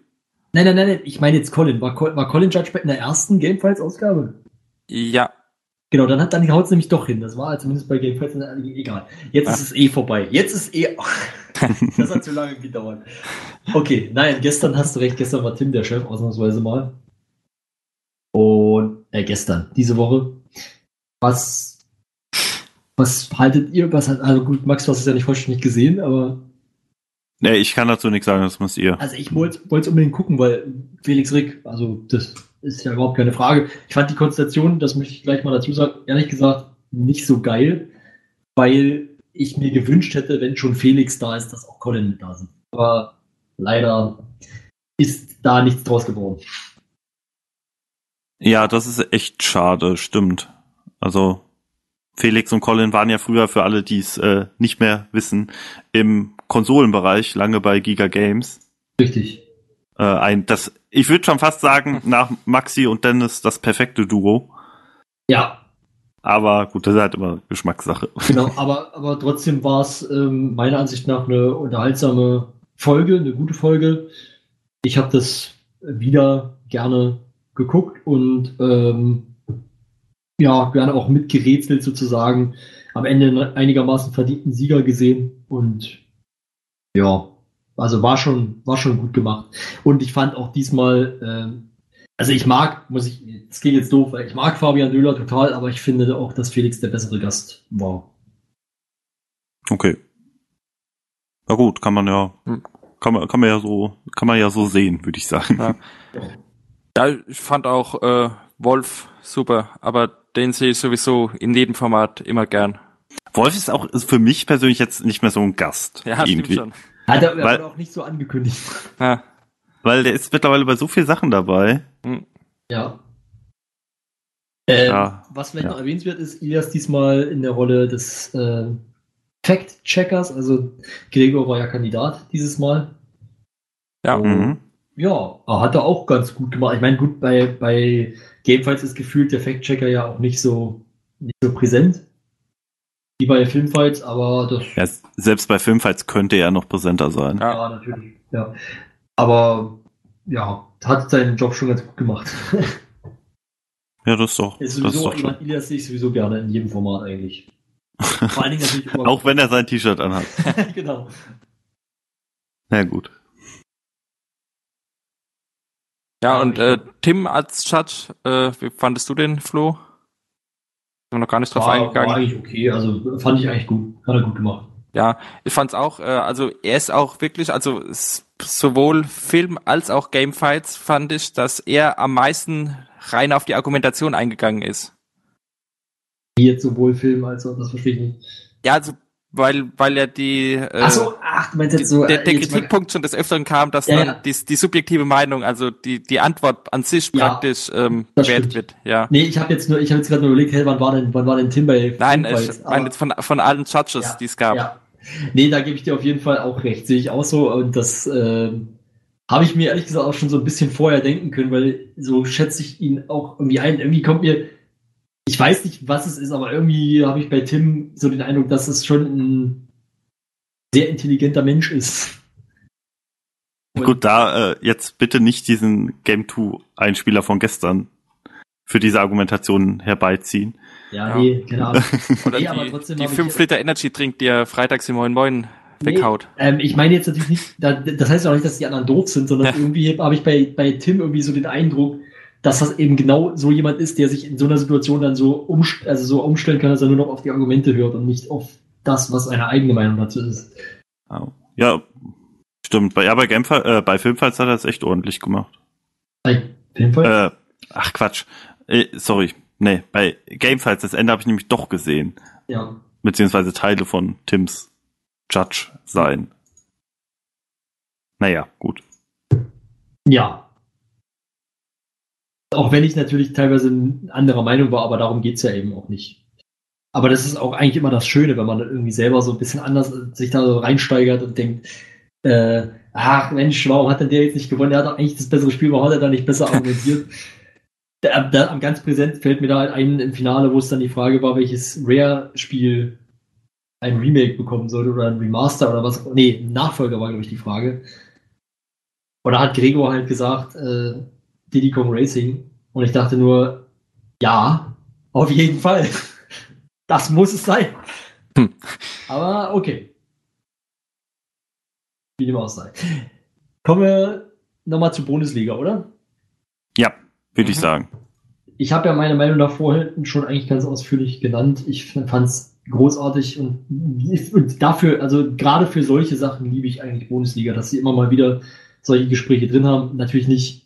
Nein, nein, nein, nein, ich meine jetzt Colin. War, Col- war Colin Judge bei- in der ersten Gamefights-Ausgabe? Ja, Genau, dann hat dann haut es nämlich doch hin. Das war zumindest bei Gamefights in der egal. Jetzt Ja. ist es eh vorbei. Jetzt ist eh. <laughs> das hat zu lange gedauert. Okay, nein, gestern hast du recht, gestern war Tim der Chef, ausnahmsweise mal. Und äh, gestern, diese Woche. Was was haltet ihr? Was hat, also gut, Max, du hast es ja nicht vollständig gesehen, aber Nee, ich kann dazu nichts sagen, das müsst ihr. also ich wollte es unbedingt gucken, weil Felix Rick, also das ist ja überhaupt keine Frage. Ich fand die Konstellation, das möchte ich gleich mal dazu sagen, ehrlich gesagt nicht so geil, weil ich mir gewünscht hätte, wenn schon Felix da ist, dass auch Colin mit da sind. Aber leider ist da nichts draus geworden. Ja, das ist echt schade, stimmt. Also Felix und Colin waren ja früher für alle, die es äh, nicht mehr wissen, im Konsolenbereich lange bei Giga Games. Richtig. Äh, ein, das, ich würde schon fast sagen, nach Maxi und Dennis das perfekte Duo. Ja, Aber gut, das ist halt immer Geschmackssache. Genau, aber, aber trotzdem war es ähm, meiner Ansicht nach eine unterhaltsame Folge, eine gute Folge. Ich habe das wieder gerne geguckt und ähm, ja, gerne auch mitgerätselt sozusagen. Am Ende einen einigermaßen verdienten Sieger gesehen und ja, also war schon, war schon gut gemacht. Und ich fand auch diesmal, ähm, also ich mag, muss ich, es geht jetzt doof, weil ich mag Fabian Döhler total, aber ich finde auch, dass Felix der bessere Gast war. Okay. Na gut, kann man ja, Hm. kann man, kann man ja so, kann man ja so sehen, würde ich sagen. Ja. <laughs> ja, ich fand auch äh, Wolf super, aber den sehe ich sowieso in jedem Format immer gern. Wolf ist auch ist für mich persönlich jetzt nicht mehr so ein Gast. Ja, irgendwie. stimmt schon. Hat er, Weil- auch nicht so angekündigt. <laughs> Ja, Weil der ist mittlerweile bei so vielen Sachen dabei. Ja. Ähm, Ja, was vielleicht ja. noch erwähnenswert ist, Ilias diesmal in der Rolle des äh, Fact-Checkers, also Gregor war ja Kandidat dieses Mal. ja. Mhm. Ja, hat er auch ganz gut gemacht. Ich meine, gut, bei, bei Gamefights ist gefühlt der Fact-Checker ja auch nicht so, nicht so präsent. Wie bei Filmfights, aber das Ja, selbst bei Filmfights könnte er noch präsenter sein. Ja. Ja, natürlich. Ja. Aber ja, hat seinen Job schon ganz gut gemacht. <laughs> Ja, das ist doch, Ist das ist sowieso doch. Ilias sehe ich sowieso gerne in jedem Format eigentlich. <laughs> Vor allen Dingen natürlich immer. Auch wenn er sein T-Shirt anhat. <laughs> genau. Na gut. Ja, und äh, Tim als Judge, äh, wie fandest du den, Flo? Sind wir noch gar nicht drauf War, war eingegangen. eigentlich okay, also fand ich eigentlich gut. Hat er gut gemacht. Ja, ich fand's auch, äh, also er ist auch wirklich, also sowohl Film als auch Gamefights fand ich, dass er am meisten rein auf die Argumentation eingegangen ist. Wie jetzt sowohl Film als auch, das verstehe ich nicht. Ja, also weil, weil er die, äh, Ach so, ach, meinst jetzt so. der, der äh, jetzt mal- Kritikpunkt schon des Öfteren kam, dass Ja, dann ja. Die, die subjektive Meinung, also die, die Antwort an sich Ja, praktisch ähm, bewertet stimmt. wird. Ja. Nee, ich habe jetzt nur, ich habe jetzt gerade nur überlegt, hey, wann war denn, wann war denn Tim bei Nein, Filmfights? ich meine jetzt von, von allen Judges, Ja, die es gab. Ja. Nee, da gebe ich dir auf jeden Fall auch recht. Sehe ich auch so. Und das ähm, habe ich mir ehrlich gesagt auch schon so ein bisschen vorher denken können, weil so schätze ich ihn auch irgendwie ein. Irgendwie kommt mir, ich weiß nicht, was es ist, aber irgendwie habe ich bei Tim so den Eindruck, dass es schon ein sehr intelligenter Mensch ist. Und- Gut, da äh, jetzt bitte nicht diesen Game 2 Einspieler von gestern für diese Argumentation herbeiziehen. Ja, Ja. nee, <laughs> keine Ahnung. Oder Nee, aber die, trotzdem die habe ich- 5 Liter Energy Drink, die er freitags im Moin Moin weghaut. Nee, ähm, ich meine jetzt natürlich nicht, da, das heißt ja auch nicht, dass die anderen doof sind, sondern Ja. irgendwie habe ich bei, bei Tim irgendwie so den Eindruck, dass das eben genau so jemand ist, der sich in so einer Situation dann so, umst also so umstellen kann, dass er nur noch auf die Argumente hört und nicht auf das, was seine eigene Meinung dazu ist. Ja, stimmt. Bei, ja, bei, Game, äh, bei Filmfights hat er es echt ordentlich gemacht. Bei Filmfight? Äh, ach Quatsch. Äh, sorry. Nee, bei Gamefights, das Ende habe ich nämlich doch gesehen. ja. Beziehungsweise Teile von Tims Judge sein. Naja, gut. Ja. Auch wenn ich natürlich teilweise anderer Meinung war, aber darum geht's ja eben auch nicht. Aber das ist auch eigentlich immer das Schöne, wenn man dann irgendwie selber so ein bisschen anders sich da so reinsteigert und denkt, äh, ach Mensch, warum hat denn der jetzt nicht gewonnen? Der hat doch eigentlich das bessere Spiel, warum hat er da nicht besser argumentiert? <laughs> da, da, am ganz präsent fällt mir da halt ein im Finale, wo es dann die Frage war, welches Rare-Spiel ein Remake bekommen sollte oder ein Remaster oder was. Nee, Nachfolger war, glaube ich, die Frage. Und da hat Gregor halt gesagt, äh, Diddy Kong Racing. Und ich dachte nur, ja, auf jeden Fall. <laughs> Das muss es sein. Hm. Aber okay. Wie dem auch sei. Kommen wir nochmal zur Bundesliga, oder? Ja, würde ich Mhm. sagen. Ich habe ja meine Meinung davor schon eigentlich ganz ausführlich genannt. Ich fand es großartig und, und dafür, also gerade für solche Sachen liebe ich eigentlich Bundesliga, dass sie immer mal wieder solche Gespräche drin haben. Natürlich nicht,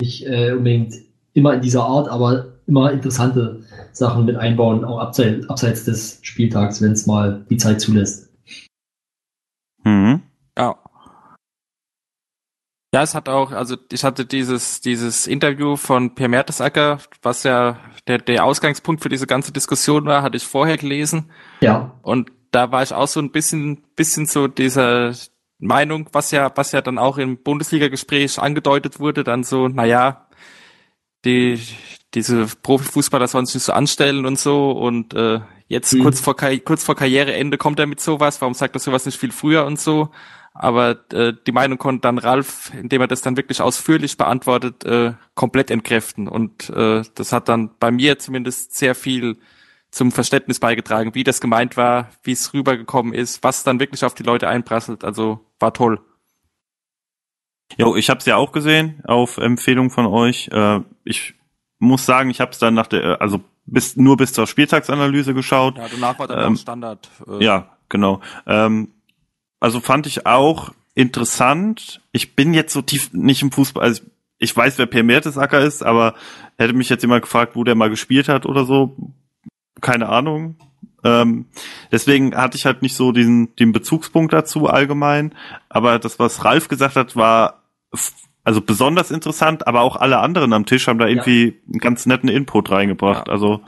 nicht äh, unbedingt immer in dieser Art, aber immer interessante Sachen mit einbauen, auch abseits, abseits des Spieltags, wenn es mal die Zeit zulässt. Mhm. Ja. Ja, es hat auch, also ich hatte dieses, dieses Interview von Per Mertesacker, was ja der, der Ausgangspunkt für diese ganze Diskussion war, hatte ich vorher gelesen. Ja, Und da war ich auch so ein bisschen, bisschen so dieser Meinung, was ja, was ja dann auch im Bundesliga-Gespräch angedeutet wurde, dann so, naja, die, diese Profifußballer sollen sich nicht so anstellen und so und äh, jetzt Mhm. kurz vor kurz vor Karriereende kommt er mit sowas, warum sagt er sowas nicht viel früher und so? Aber äh, die Meinung konnte dann Ralf, indem er das dann wirklich ausführlich beantwortet, äh, komplett entkräften. Und äh, das hat dann bei mir zumindest sehr viel zum Verständnis beigetragen, wie das gemeint war, wie es rübergekommen ist, was dann wirklich auf die Leute einprasselt. Also war toll. Jo, ich habe es ja auch gesehen auf Empfehlung von euch. Äh, ich muss sagen, ich habe es dann nach der, also bis nur bis zur Spieltagsanalyse geschaut. Ja, danach war dann Ähm, Standard. Äh, Ja, genau. Ähm, also fand ich auch interessant. Ich bin jetzt so tief nicht im Fußball. Also ich weiß, wer Per Mertesacker ist, aber hätte mich jetzt jemand gefragt, wo der mal gespielt hat oder so, keine Ahnung. Ähm, deswegen hatte ich halt nicht so diesen den Bezugspunkt dazu allgemein. Aber das, was Ralf gesagt hat, war also besonders interessant. Aber auch alle anderen am Tisch haben da irgendwie einen ganz netten Input reingebracht. Ja. Also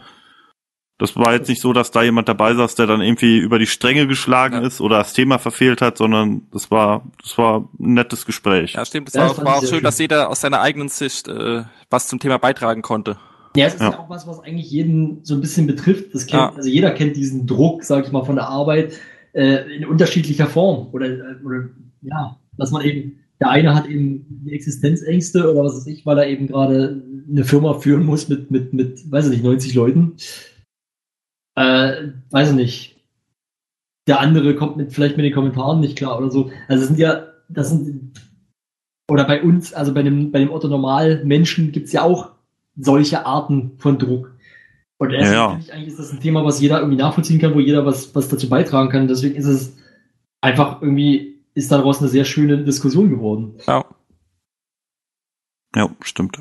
das war jetzt nicht so, dass da jemand dabei saß, der dann irgendwie über die Stränge geschlagen Ja. ist oder das Thema verfehlt hat, sondern das war, das war ein nettes Gespräch. Ja, stimmt. Es Ja, war war auch sehr schön, schön. dass jeder aus seiner eigenen Sicht äh, was zum Thema beitragen konnte. Ja, es ist ja. Ja. auch was, was eigentlich jeden so ein bisschen betrifft. Das kennt, Ja. Also jeder kennt diesen Druck, sag ich mal, von der Arbeit äh, in unterschiedlicher Form. Oder, äh, oder ja, dass man eben, der eine hat eben Existenzängste oder was weiß ich, weil er eben gerade eine Firma führen muss mit, mit, mit, weiß ich nicht, 90 Leuten. Äh, weiß ich nicht. Der andere kommt mit vielleicht mit den Kommentaren nicht klar oder so. Also es sind ja, das sind oder bei uns, also bei dem, bei dem Otto Normal Menschen gibt's ja auch solche Arten von Druck. Und erstens Ja, ich eigentlich ist das ein Thema, was jeder irgendwie nachvollziehen kann, wo jeder was, was dazu beitragen kann. Deswegen ist es einfach irgendwie, ist daraus eine sehr schöne Diskussion geworden. Ja. Ja, stimmt.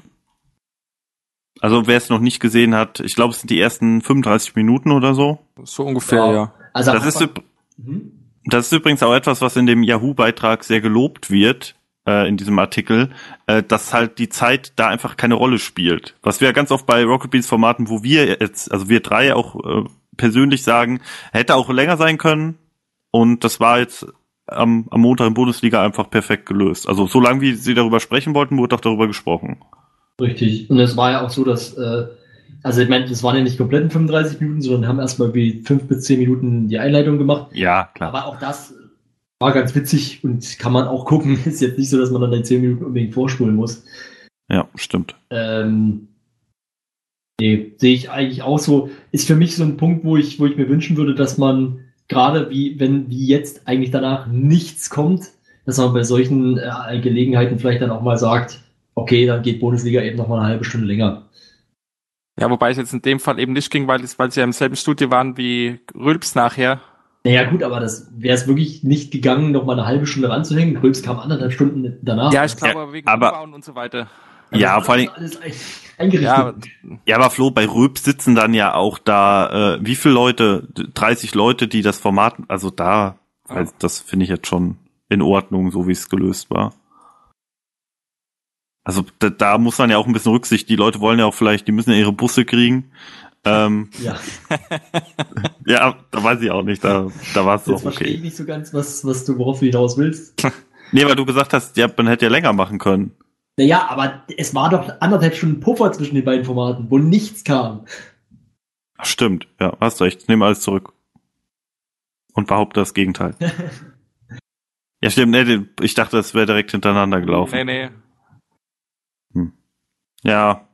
Also wer es noch nicht gesehen hat, ich glaube, es sind die ersten 35 Minuten oder so. So ungefähr, Ja. ja. Also Das ist, Mhm. das ist übrigens auch etwas, was in dem Yahoo-Beitrag sehr gelobt wird, äh, in diesem Artikel, äh, dass halt die Zeit da einfach keine Rolle spielt. Was wir ja ganz oft bei Rocket Beans Formaten, wo wir jetzt, also wir drei auch äh, persönlich sagen, hätte auch länger sein können. Und das war jetzt am, am Montag in Bundesliga einfach perfekt gelöst. Also solange wie sie darüber sprechen wollten, wurde auch darüber gesprochen. Richtig. Und es war ja auch so, dass, äh, also ich meine, das waren ja nicht komplett in 35 Minuten, sondern haben erstmal wie fünf bis zehn Minuten die Einleitung gemacht. Ja, klar. Aber auch das war ganz witzig und kann man auch gucken. <laughs> Ist jetzt nicht so, dass man dann in zehn Minuten unbedingt vorspulen muss. Ja, stimmt. Ähm, nee, sehe ich eigentlich auch so. Ist für mich so ein Punkt, wo ich, wo ich mir wünschen würde, dass man gerade wie, wenn wie jetzt eigentlich danach nichts kommt, dass man bei solchen äh, Gelegenheiten vielleicht dann auch mal sagt, okay, dann geht Bundesliga eben noch mal eine halbe Stunde länger. Ja, wobei es jetzt in dem Fall eben nicht ging, weil, es, weil sie ja im selben Studio waren wie Rülps nachher. Naja, gut, aber das wäre es wirklich nicht gegangen, noch mal eine halbe Stunde ranzuhängen. Gröbs kam anderthalb Stunden danach. Ja, ich glaube, aber wegen aber- Umbauen und so weiter. Also ja, vor allem, alles ein- eingerichtet. Ja, ja, aber Flo, bei Röb sitzen dann ja auch da, äh, wie viele Leute? 30 Leute, die das Format, also da, Ja. also das finde ich jetzt schon in Ordnung, so wie es gelöst war. Also da, da muss man ja auch ein bisschen Rücksicht, die Leute wollen ja auch vielleicht, die müssen ja ihre Busse kriegen. Ähm, ja. <laughs> ja, da weiß ich auch nicht, da, da war es Jetzt doch verstehe ich okay. nicht so ganz, was, was du, worauf du hinaus willst. <laughs> Nee, weil du gesagt hast, ja, man hätte ja länger machen können. Naja, aber es war doch anderthalb Stunden Puffer zwischen den beiden Formaten, wo nichts kam. Ach, stimmt, ja, hast recht. Nehme alles zurück. Und behaupte das Gegenteil. <laughs> ja, stimmt, nee, ich dachte, das wäre direkt hintereinander gelaufen. Nee, nee. Ja.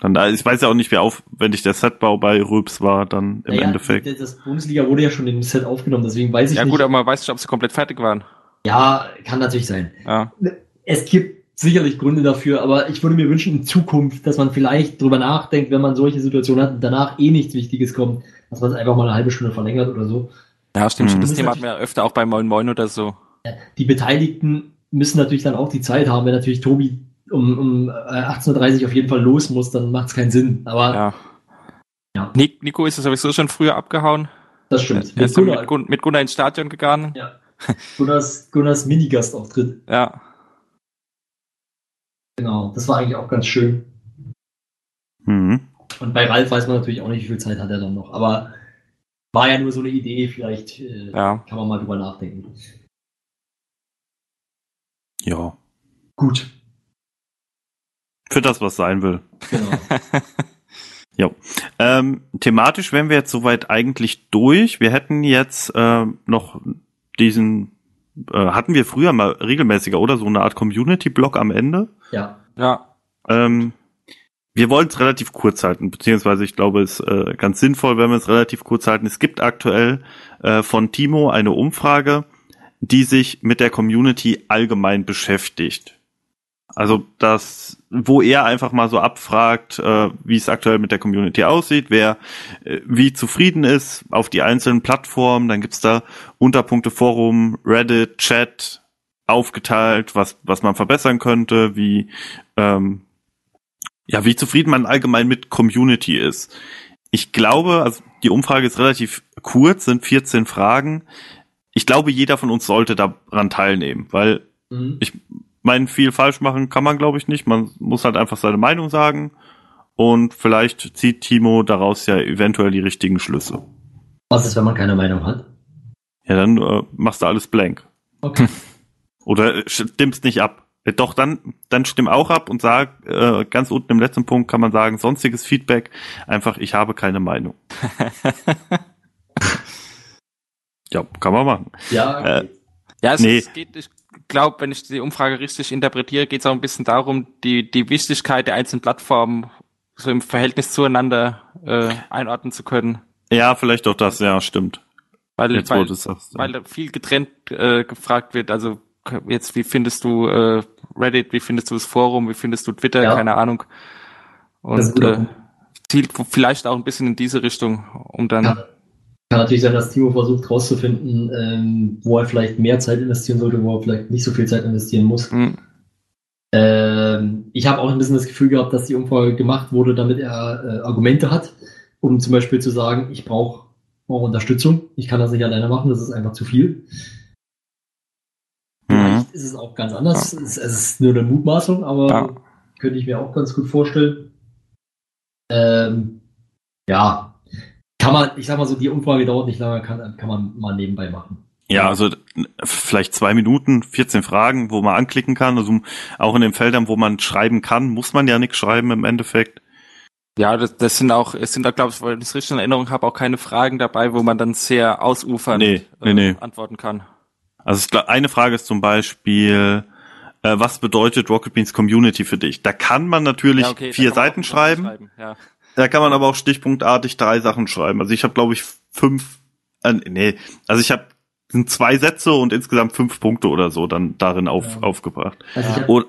Dann, da- ich weiß ja auch nicht, wie aufwendig der Setbau bei Rübs war, dann im Naja, Endeffekt. Das das Bundesliga wurde ja schon im Set aufgenommen, deswegen weiß ich Ja nicht. gut, aber man weiß nicht, ob sie komplett fertig waren. ja, kann natürlich sein. Ja. Es gibt sicherlich Gründe dafür, aber ich würde mir wünschen in Zukunft, dass man vielleicht drüber nachdenkt, wenn man solche Situationen hat und danach eh nichts Wichtiges kommt, dass man es einfach mal eine halbe Stunde verlängert oder so. Ja, stimmt schon. Mhm. Das Thema hatten wir ja öfter auch bei Moin Moin oder so. Die Beteiligten müssen natürlich dann auch die Zeit haben. Wenn natürlich Tobi um, um äh, 18.30 Uhr auf jeden Fall los muss, dann macht es keinen Sinn. Aber Ja. Ja. Ni- Nico ist sowieso schon früher abgehauen. das stimmt. Er ist Gunnar, mit, Gun mit Gunnar ins Stadion gegangen. ja. Gunnars, Gunnars Minigastauftritt. Ja. Genau, das war eigentlich auch ganz schön. Mhm. Und bei Ralf weiß man natürlich auch nicht, wie viel Zeit hat er dann noch. Aber war ja nur so eine Idee, vielleicht äh, Ja. kann man mal drüber nachdenken. Ja. Gut, Für das, was sein will. genau. <laughs> Ähm, thematisch wären wir jetzt soweit eigentlich durch. Wir hätten jetzt äh, noch diesen, äh, hatten wir früher mal regelmäßiger, oder? So eine Art Community-Blog am Ende. ja, Ja. Ähm, wir wollen es relativ kurz halten, beziehungsweise ich glaube, es ist äh, ganz sinnvoll, wenn wir es relativ kurz halten. Es gibt aktuell äh, von Timo eine Umfrage, die sich mit der Community allgemein beschäftigt. Also das, wo er einfach mal so abfragt, äh, wie es aktuell mit der Community aussieht, wer äh, wie zufrieden ist auf die einzelnen Plattformen. Dann gibt's da Unterpunkte Forum, Reddit, Chat aufgeteilt, was was man verbessern könnte, wie ähm, ja, wie zufrieden man allgemein mit Community ist. Ich glaube, also die Umfrage ist relativ kurz, sind 14 Fragen. Ich glaube, jeder von uns sollte daran teilnehmen, weil Mhm. ich meine, viel falsch machen kann man, glaube ich, nicht. Man muss halt einfach seine Meinung sagen und vielleicht zieht Timo daraus ja eventuell die richtigen Schlüsse. Was ist, wenn man keine Meinung hat? Ja, dann äh, machst du alles blank. Okay. <laughs> Oder äh, stimmst nicht ab. Äh, Doch, dann, dann stimm auch ab und sag, äh, ganz unten im letzten Punkt kann man sagen, sonstiges Feedback, einfach, ich habe keine Meinung. <laughs> ja, kann man machen. Ja, okay. Ja, es, Nee. es geht, ich glaube, wenn ich die Umfrage richtig interpretiere, geht es auch ein bisschen darum, die, die Wichtigkeit der einzelnen Plattformen so im Verhältnis zueinander äh, einordnen zu können. Ja, vielleicht auch das, ja, stimmt. Weil, Jetzt, weil, sagst. weil da viel getrennt äh, gefragt wird. Also jetzt, wie findest du äh, Reddit, wie findest du das Forum, wie findest du Twitter, Ja. keine Ahnung. Und äh, zielt vielleicht auch ein bisschen in diese Richtung, um dann Ja. Kann natürlich sein, dass Timo versucht rauszufinden, ähm, wo er vielleicht mehr Zeit investieren sollte, wo er vielleicht nicht so viel Zeit investieren muss. Hm, Ähm, ich habe auch ein bisschen das Gefühl gehabt, dass die Umfrage gemacht wurde, damit er äh, Argumente hat, um zum Beispiel zu sagen, ich brauche brauch Unterstützung, ich kann das nicht alleine machen, das ist einfach zu viel. Mhm. Vielleicht ist es auch ganz anders. Es, ist, es ist nur eine Mutmaßung, aber Ja. könnte ich mir auch ganz gut vorstellen. Ähm, ja, kann man, ich sag mal so, die Umfrage dauert nicht lange, kann, kann man mal nebenbei machen. Ja, also vielleicht zwei Minuten, 14 Fragen, wo man anklicken kann. Also auch in den Feldern, wo man schreiben kann, muss man ja nichts schreiben im Endeffekt. Ja, das, das sind auch, es sind da, glaube ich, weil ich das richtig in Erinnerung habe, auch keine Fragen dabei, wo man dann sehr ausufernd Nee, nee, äh, nee. antworten kann. Also eine Frage ist zum Beispiel, äh, was bedeutet Rocket Beans Community für dich? Da kann man natürlich Ja, okay, vier Seiten auch schreiben. Ja. Da kann man aber auch stichpunktartig drei Sachen schreiben. Also ich habe, glaube ich, fünf, äh, nee, also ich habe sind zwei Sätze und insgesamt fünf Punkte oder so dann darin auf, Ja. aufgebracht. Also Oder,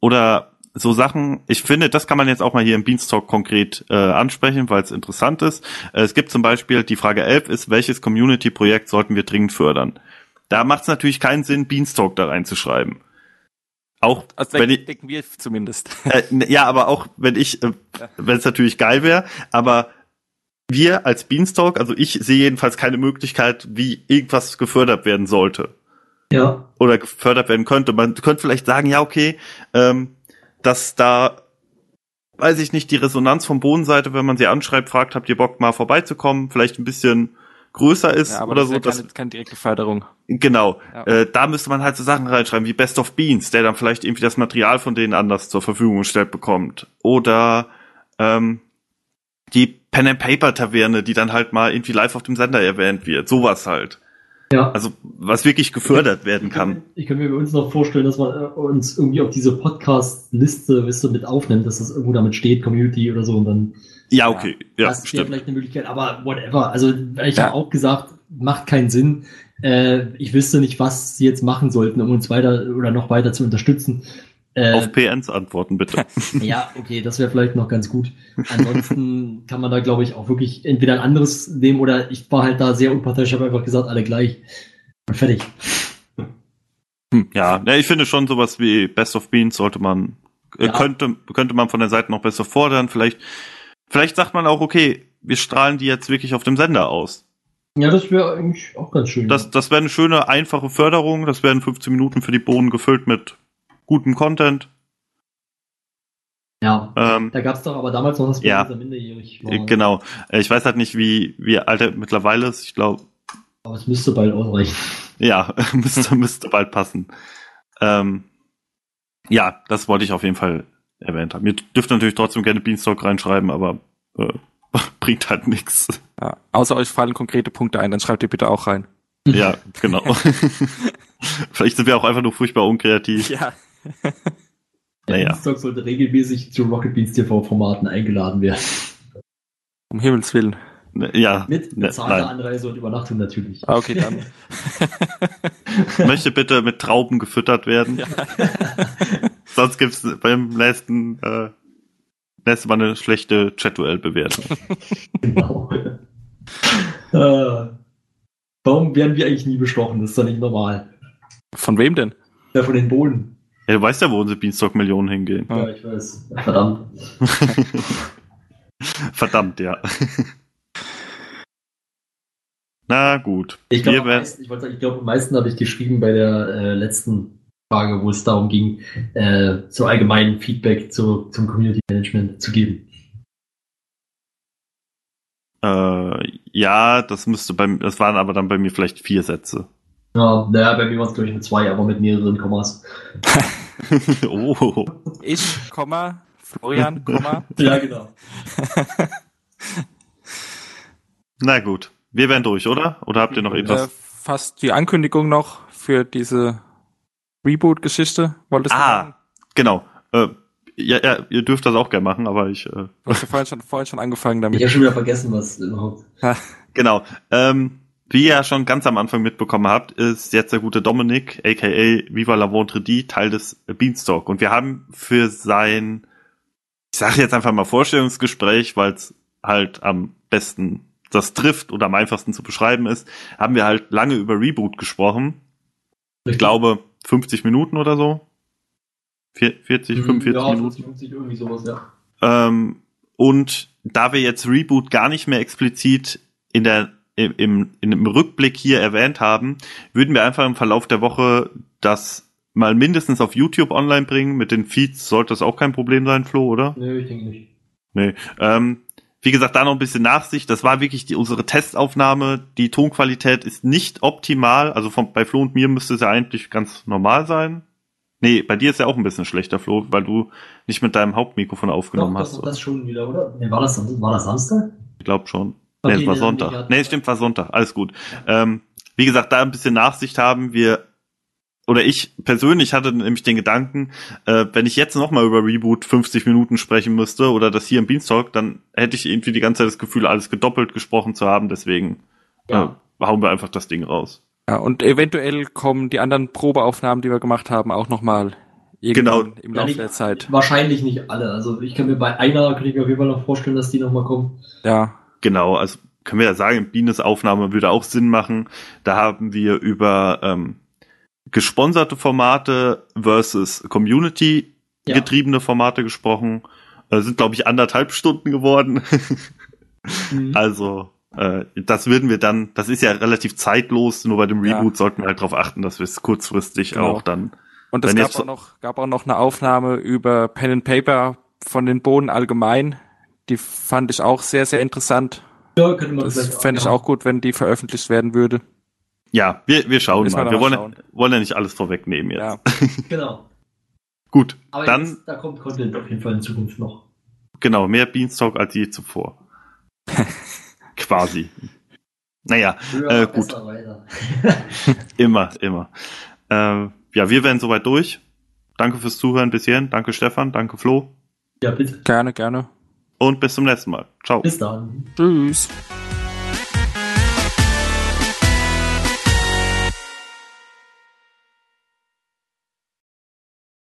oder so Sachen, ich finde, das kann man jetzt auch mal hier im Beanstalk konkret äh, ansprechen, weil es interessant ist. Äh, es gibt zum Beispiel, die Frage 11 ist, welches Community-Projekt sollten wir dringend fördern? Da macht es natürlich keinen Sinn, Beanstalk da reinzuschreiben. Auch Also wenn ich, denken wir zumindest. äh, ja, aber auch wenn ich, äh, wenn es natürlich geil wäre, aber wir als Beanstalk, also ich sehe jedenfalls keine Möglichkeit, wie irgendwas gefördert werden sollte ja, oder gefördert werden könnte. Man könnte vielleicht sagen, ja, okay, ähm, dass da, weiß ich nicht, die Resonanz von Bodenseite, wenn man sie anschreibt, fragt, habt ihr Bock mal vorbeizukommen, vielleicht ein bisschen größer ist Ja, aber oder das so. ist ja Das, keine, keine direkte Förderung. genau. Ja. Äh, da müsste man halt so Sachen reinschreiben wie Best of Beans, der dann vielleicht irgendwie das Material von denen anders zur Verfügung gestellt bekommt. Oder ähm, die Pen and Paper Taverne, die dann halt mal irgendwie live auf dem Sender erwähnt wird. Sowas halt. Ja. Also was wirklich gefördert werden kann. Ich kann mir bei uns noch vorstellen, dass man äh, uns irgendwie auf diese Podcast-Liste wisst du, mit aufnimmt, dass das irgendwo damit steht, Community oder so und dann Ja, okay. Ja, das wäre stimmt. vielleicht eine Möglichkeit, aber whatever. Also ich Ja. habe auch gesagt, macht keinen Sinn. Äh, ich wüsste nicht, was sie jetzt machen sollten, um uns weiter oder noch weiter zu unterstützen. Äh, Auf PNs antworten, bitte. <laughs> ja, okay, das wäre vielleicht noch ganz gut. Ansonsten kann man da, glaube ich, auch wirklich entweder ein anderes nehmen oder ich war halt da sehr unparteiisch, habe einfach gesagt, alle gleich. Und fertig. Hm, ja, ja, ich finde schon sowas wie Best of Beans sollte man, äh, Ja. könnte, könnte man von der Seite noch besser fordern. Vielleicht, vielleicht sagt man auch, okay, wir strahlen die jetzt wirklich auf dem Sender aus. Ja, das wäre eigentlich auch ganz schön. Das, das wäre eine schöne, einfache Förderung. Das wären 15 Minuten für die Bohnen gefüllt mit gutem Content. ja. Ähm, Da gab es doch aber damals noch das Ja. er minderjährig äh, war. genau. Ich weiß halt nicht, wie, wie alt er mittlerweile ist. Ich glaube, Aber es müsste bald ausreichen. ja, <laughs> müsste, müsste bald passen. Ähm, ja, das wollte ich auf jeden Fall erwähnt haben. Ihr dürft natürlich trotzdem gerne Beanstalk reinschreiben, aber äh, <laughs> bringt halt nichts. Ja. Außer euch fallen konkrete Punkte ein, dann schreibt ihr bitte auch rein. <laughs> Ja, genau. <laughs> Vielleicht sind wir auch einfach nur furchtbar unkreativ. Ja. Der Naja. Dienstag sollte regelmäßig zu Rocket Beans TV-Formaten eingeladen werden. Um Himmels Willen. Ja, Mit ne, bezahlter nein. Anreise und Übernachtung natürlich. Ah, Okay, dann. <laughs> Möchte bitte mit Trauben gefüttert werden. Ja. <laughs> Sonst gibt's beim nächsten, äh, nächstes Mal eine schlechte Chat-Duell-Bewertung. <laughs> Genau. äh, warum werden wir eigentlich nie bestochen? Das ist doch nicht normal. Von wem denn? Ja, von den Bohnen. Ja, du weißt ja, wo unsere Beanstalk-Millionen hingehen. Ja, ich weiß. Verdammt. Verdammt, ja. Na gut. Ich glaube, meisten- ich, wollte sagen, ich glaube, am meisten habe ich geschrieben bei der äh, letzten Frage, wo es darum ging, äh, so allgemein Feedback zu, zum Community Management zu geben. Äh, ja, das müsste beim, das waren aber dann bei mir vielleicht vier Sätze. Ja, naja, bei mir war es, glaube ich, mit zwei, aber mit mehreren Kommas. <laughs> oh. Ich, Komma, Florian, <laughs> Komma. Ja, genau. <laughs> Na gut. Wir werden durch, oder? Oder habt ihr noch Äh, etwas? fast die Ankündigung noch für diese Reboot-Geschichte. Wolltest du Ah, sagen? genau. Äh, ja, ja, ihr dürft das auch gerne machen, aber ich, äh, Du hast ja vorhin schon, vorhin schon angefangen Ich damit. habe schon wieder vergessen, was überhaupt. genau. Ähm, wie ihr ja schon ganz am Anfang mitbekommen habt, ist jetzt der gute Dominik, aka Viva la Vendredi, Teil des Beanstalk. Und wir haben für sein, ich sage jetzt einfach mal Vorstellungsgespräch, weil es halt am besten das trifft oder am einfachsten zu beschreiben ist, haben wir halt lange über Reboot gesprochen. Ich glaube 50 Minuten oder so. Vier- 40, 45 ja, Minuten. 50, 50, irgendwie sowas, ja. Ähm, und da wir jetzt Reboot gar nicht mehr explizit in der im, im, im Rückblick hier erwähnt haben, würden wir einfach im Verlauf der Woche das mal mindestens auf YouTube online bringen. Mit den Feeds sollte das auch kein Problem sein, Flo, oder? Nö, ich denke nicht. Nee. Ähm, wie gesagt, da noch ein bisschen Nachsicht. Das war wirklich die, unsere Testaufnahme. Die Tonqualität ist nicht optimal. Also von, bei Flo und mir müsste es ja eigentlich ganz normal sein. Nee, bei dir ist ja auch ein bisschen schlechter, Flo, weil du nicht mit deinem Hauptmikrofon aufgenommen Doch, hast. das, das schon wieder, oder? Nee, war das, war das Samstag? Ich glaube schon. Okay, nee, es war Sonntag. Nee, stimmt, war Sonntag. Alles gut. Ähm, wie gesagt, da ein bisschen Nachsicht haben wir, oder ich persönlich hatte nämlich den Gedanken, äh, wenn ich jetzt nochmal über Reboot 50 Minuten sprechen müsste oder das hier im Beanstalk, dann hätte ich irgendwie die ganze Zeit das Gefühl, alles gedoppelt gesprochen zu haben. Deswegen Ja. äh, hauen wir einfach das Ding raus. Ja, und eventuell kommen die anderen Probeaufnahmen, die wir gemacht haben, auch nochmal Genau. im Laufe der Zeit. Wahrscheinlich nicht alle. Also ich kann mir bei einer, kann ich mir auf jeden Fall noch vorstellen, dass die nochmal kommen. Ja, Genau, also können wir ja sagen, Bienes Aufnahme würde auch Sinn machen. Da haben wir über ähm, gesponserte Formate versus Community Ja. getriebene Formate gesprochen. Äh, sind, glaube ich, anderthalb Stunden geworden. Mhm. <laughs> also, äh, das würden wir dann, das ist ja relativ zeitlos, nur bei dem Ja. Reboot sollten wir halt darauf achten, dass wir es kurzfristig Genau. auch dann. und es gab auch, noch, gab auch noch eine Aufnahme über Pen and Paper von den Bohnen allgemein. Die fand ich auch sehr, sehr interessant. Ja, könnte man Das fände ich ja. auch gut, wenn die veröffentlicht werden würde. Ja, wir, wir schauen Müssen mal. Wir wollen, schauen. wollen ja nicht alles vorwegnehmen jetzt. Ja. <laughs> Genau. Gut, Aber dann jetzt, da kommt Content auf jeden Fall in Zukunft noch. genau, mehr Beanstalk als je zuvor. <laughs> Quasi. Naja, Höher, Äh, gut. besser, weiter. <laughs> immer, immer. Äh, ja, wir werden soweit durch. Danke fürs Zuhören bis hierhin. Danke Stefan, danke Flo ja, bitte. Gerne, gerne. und bis zum nächsten Mal. Ciao. Bis dann. Tschüss.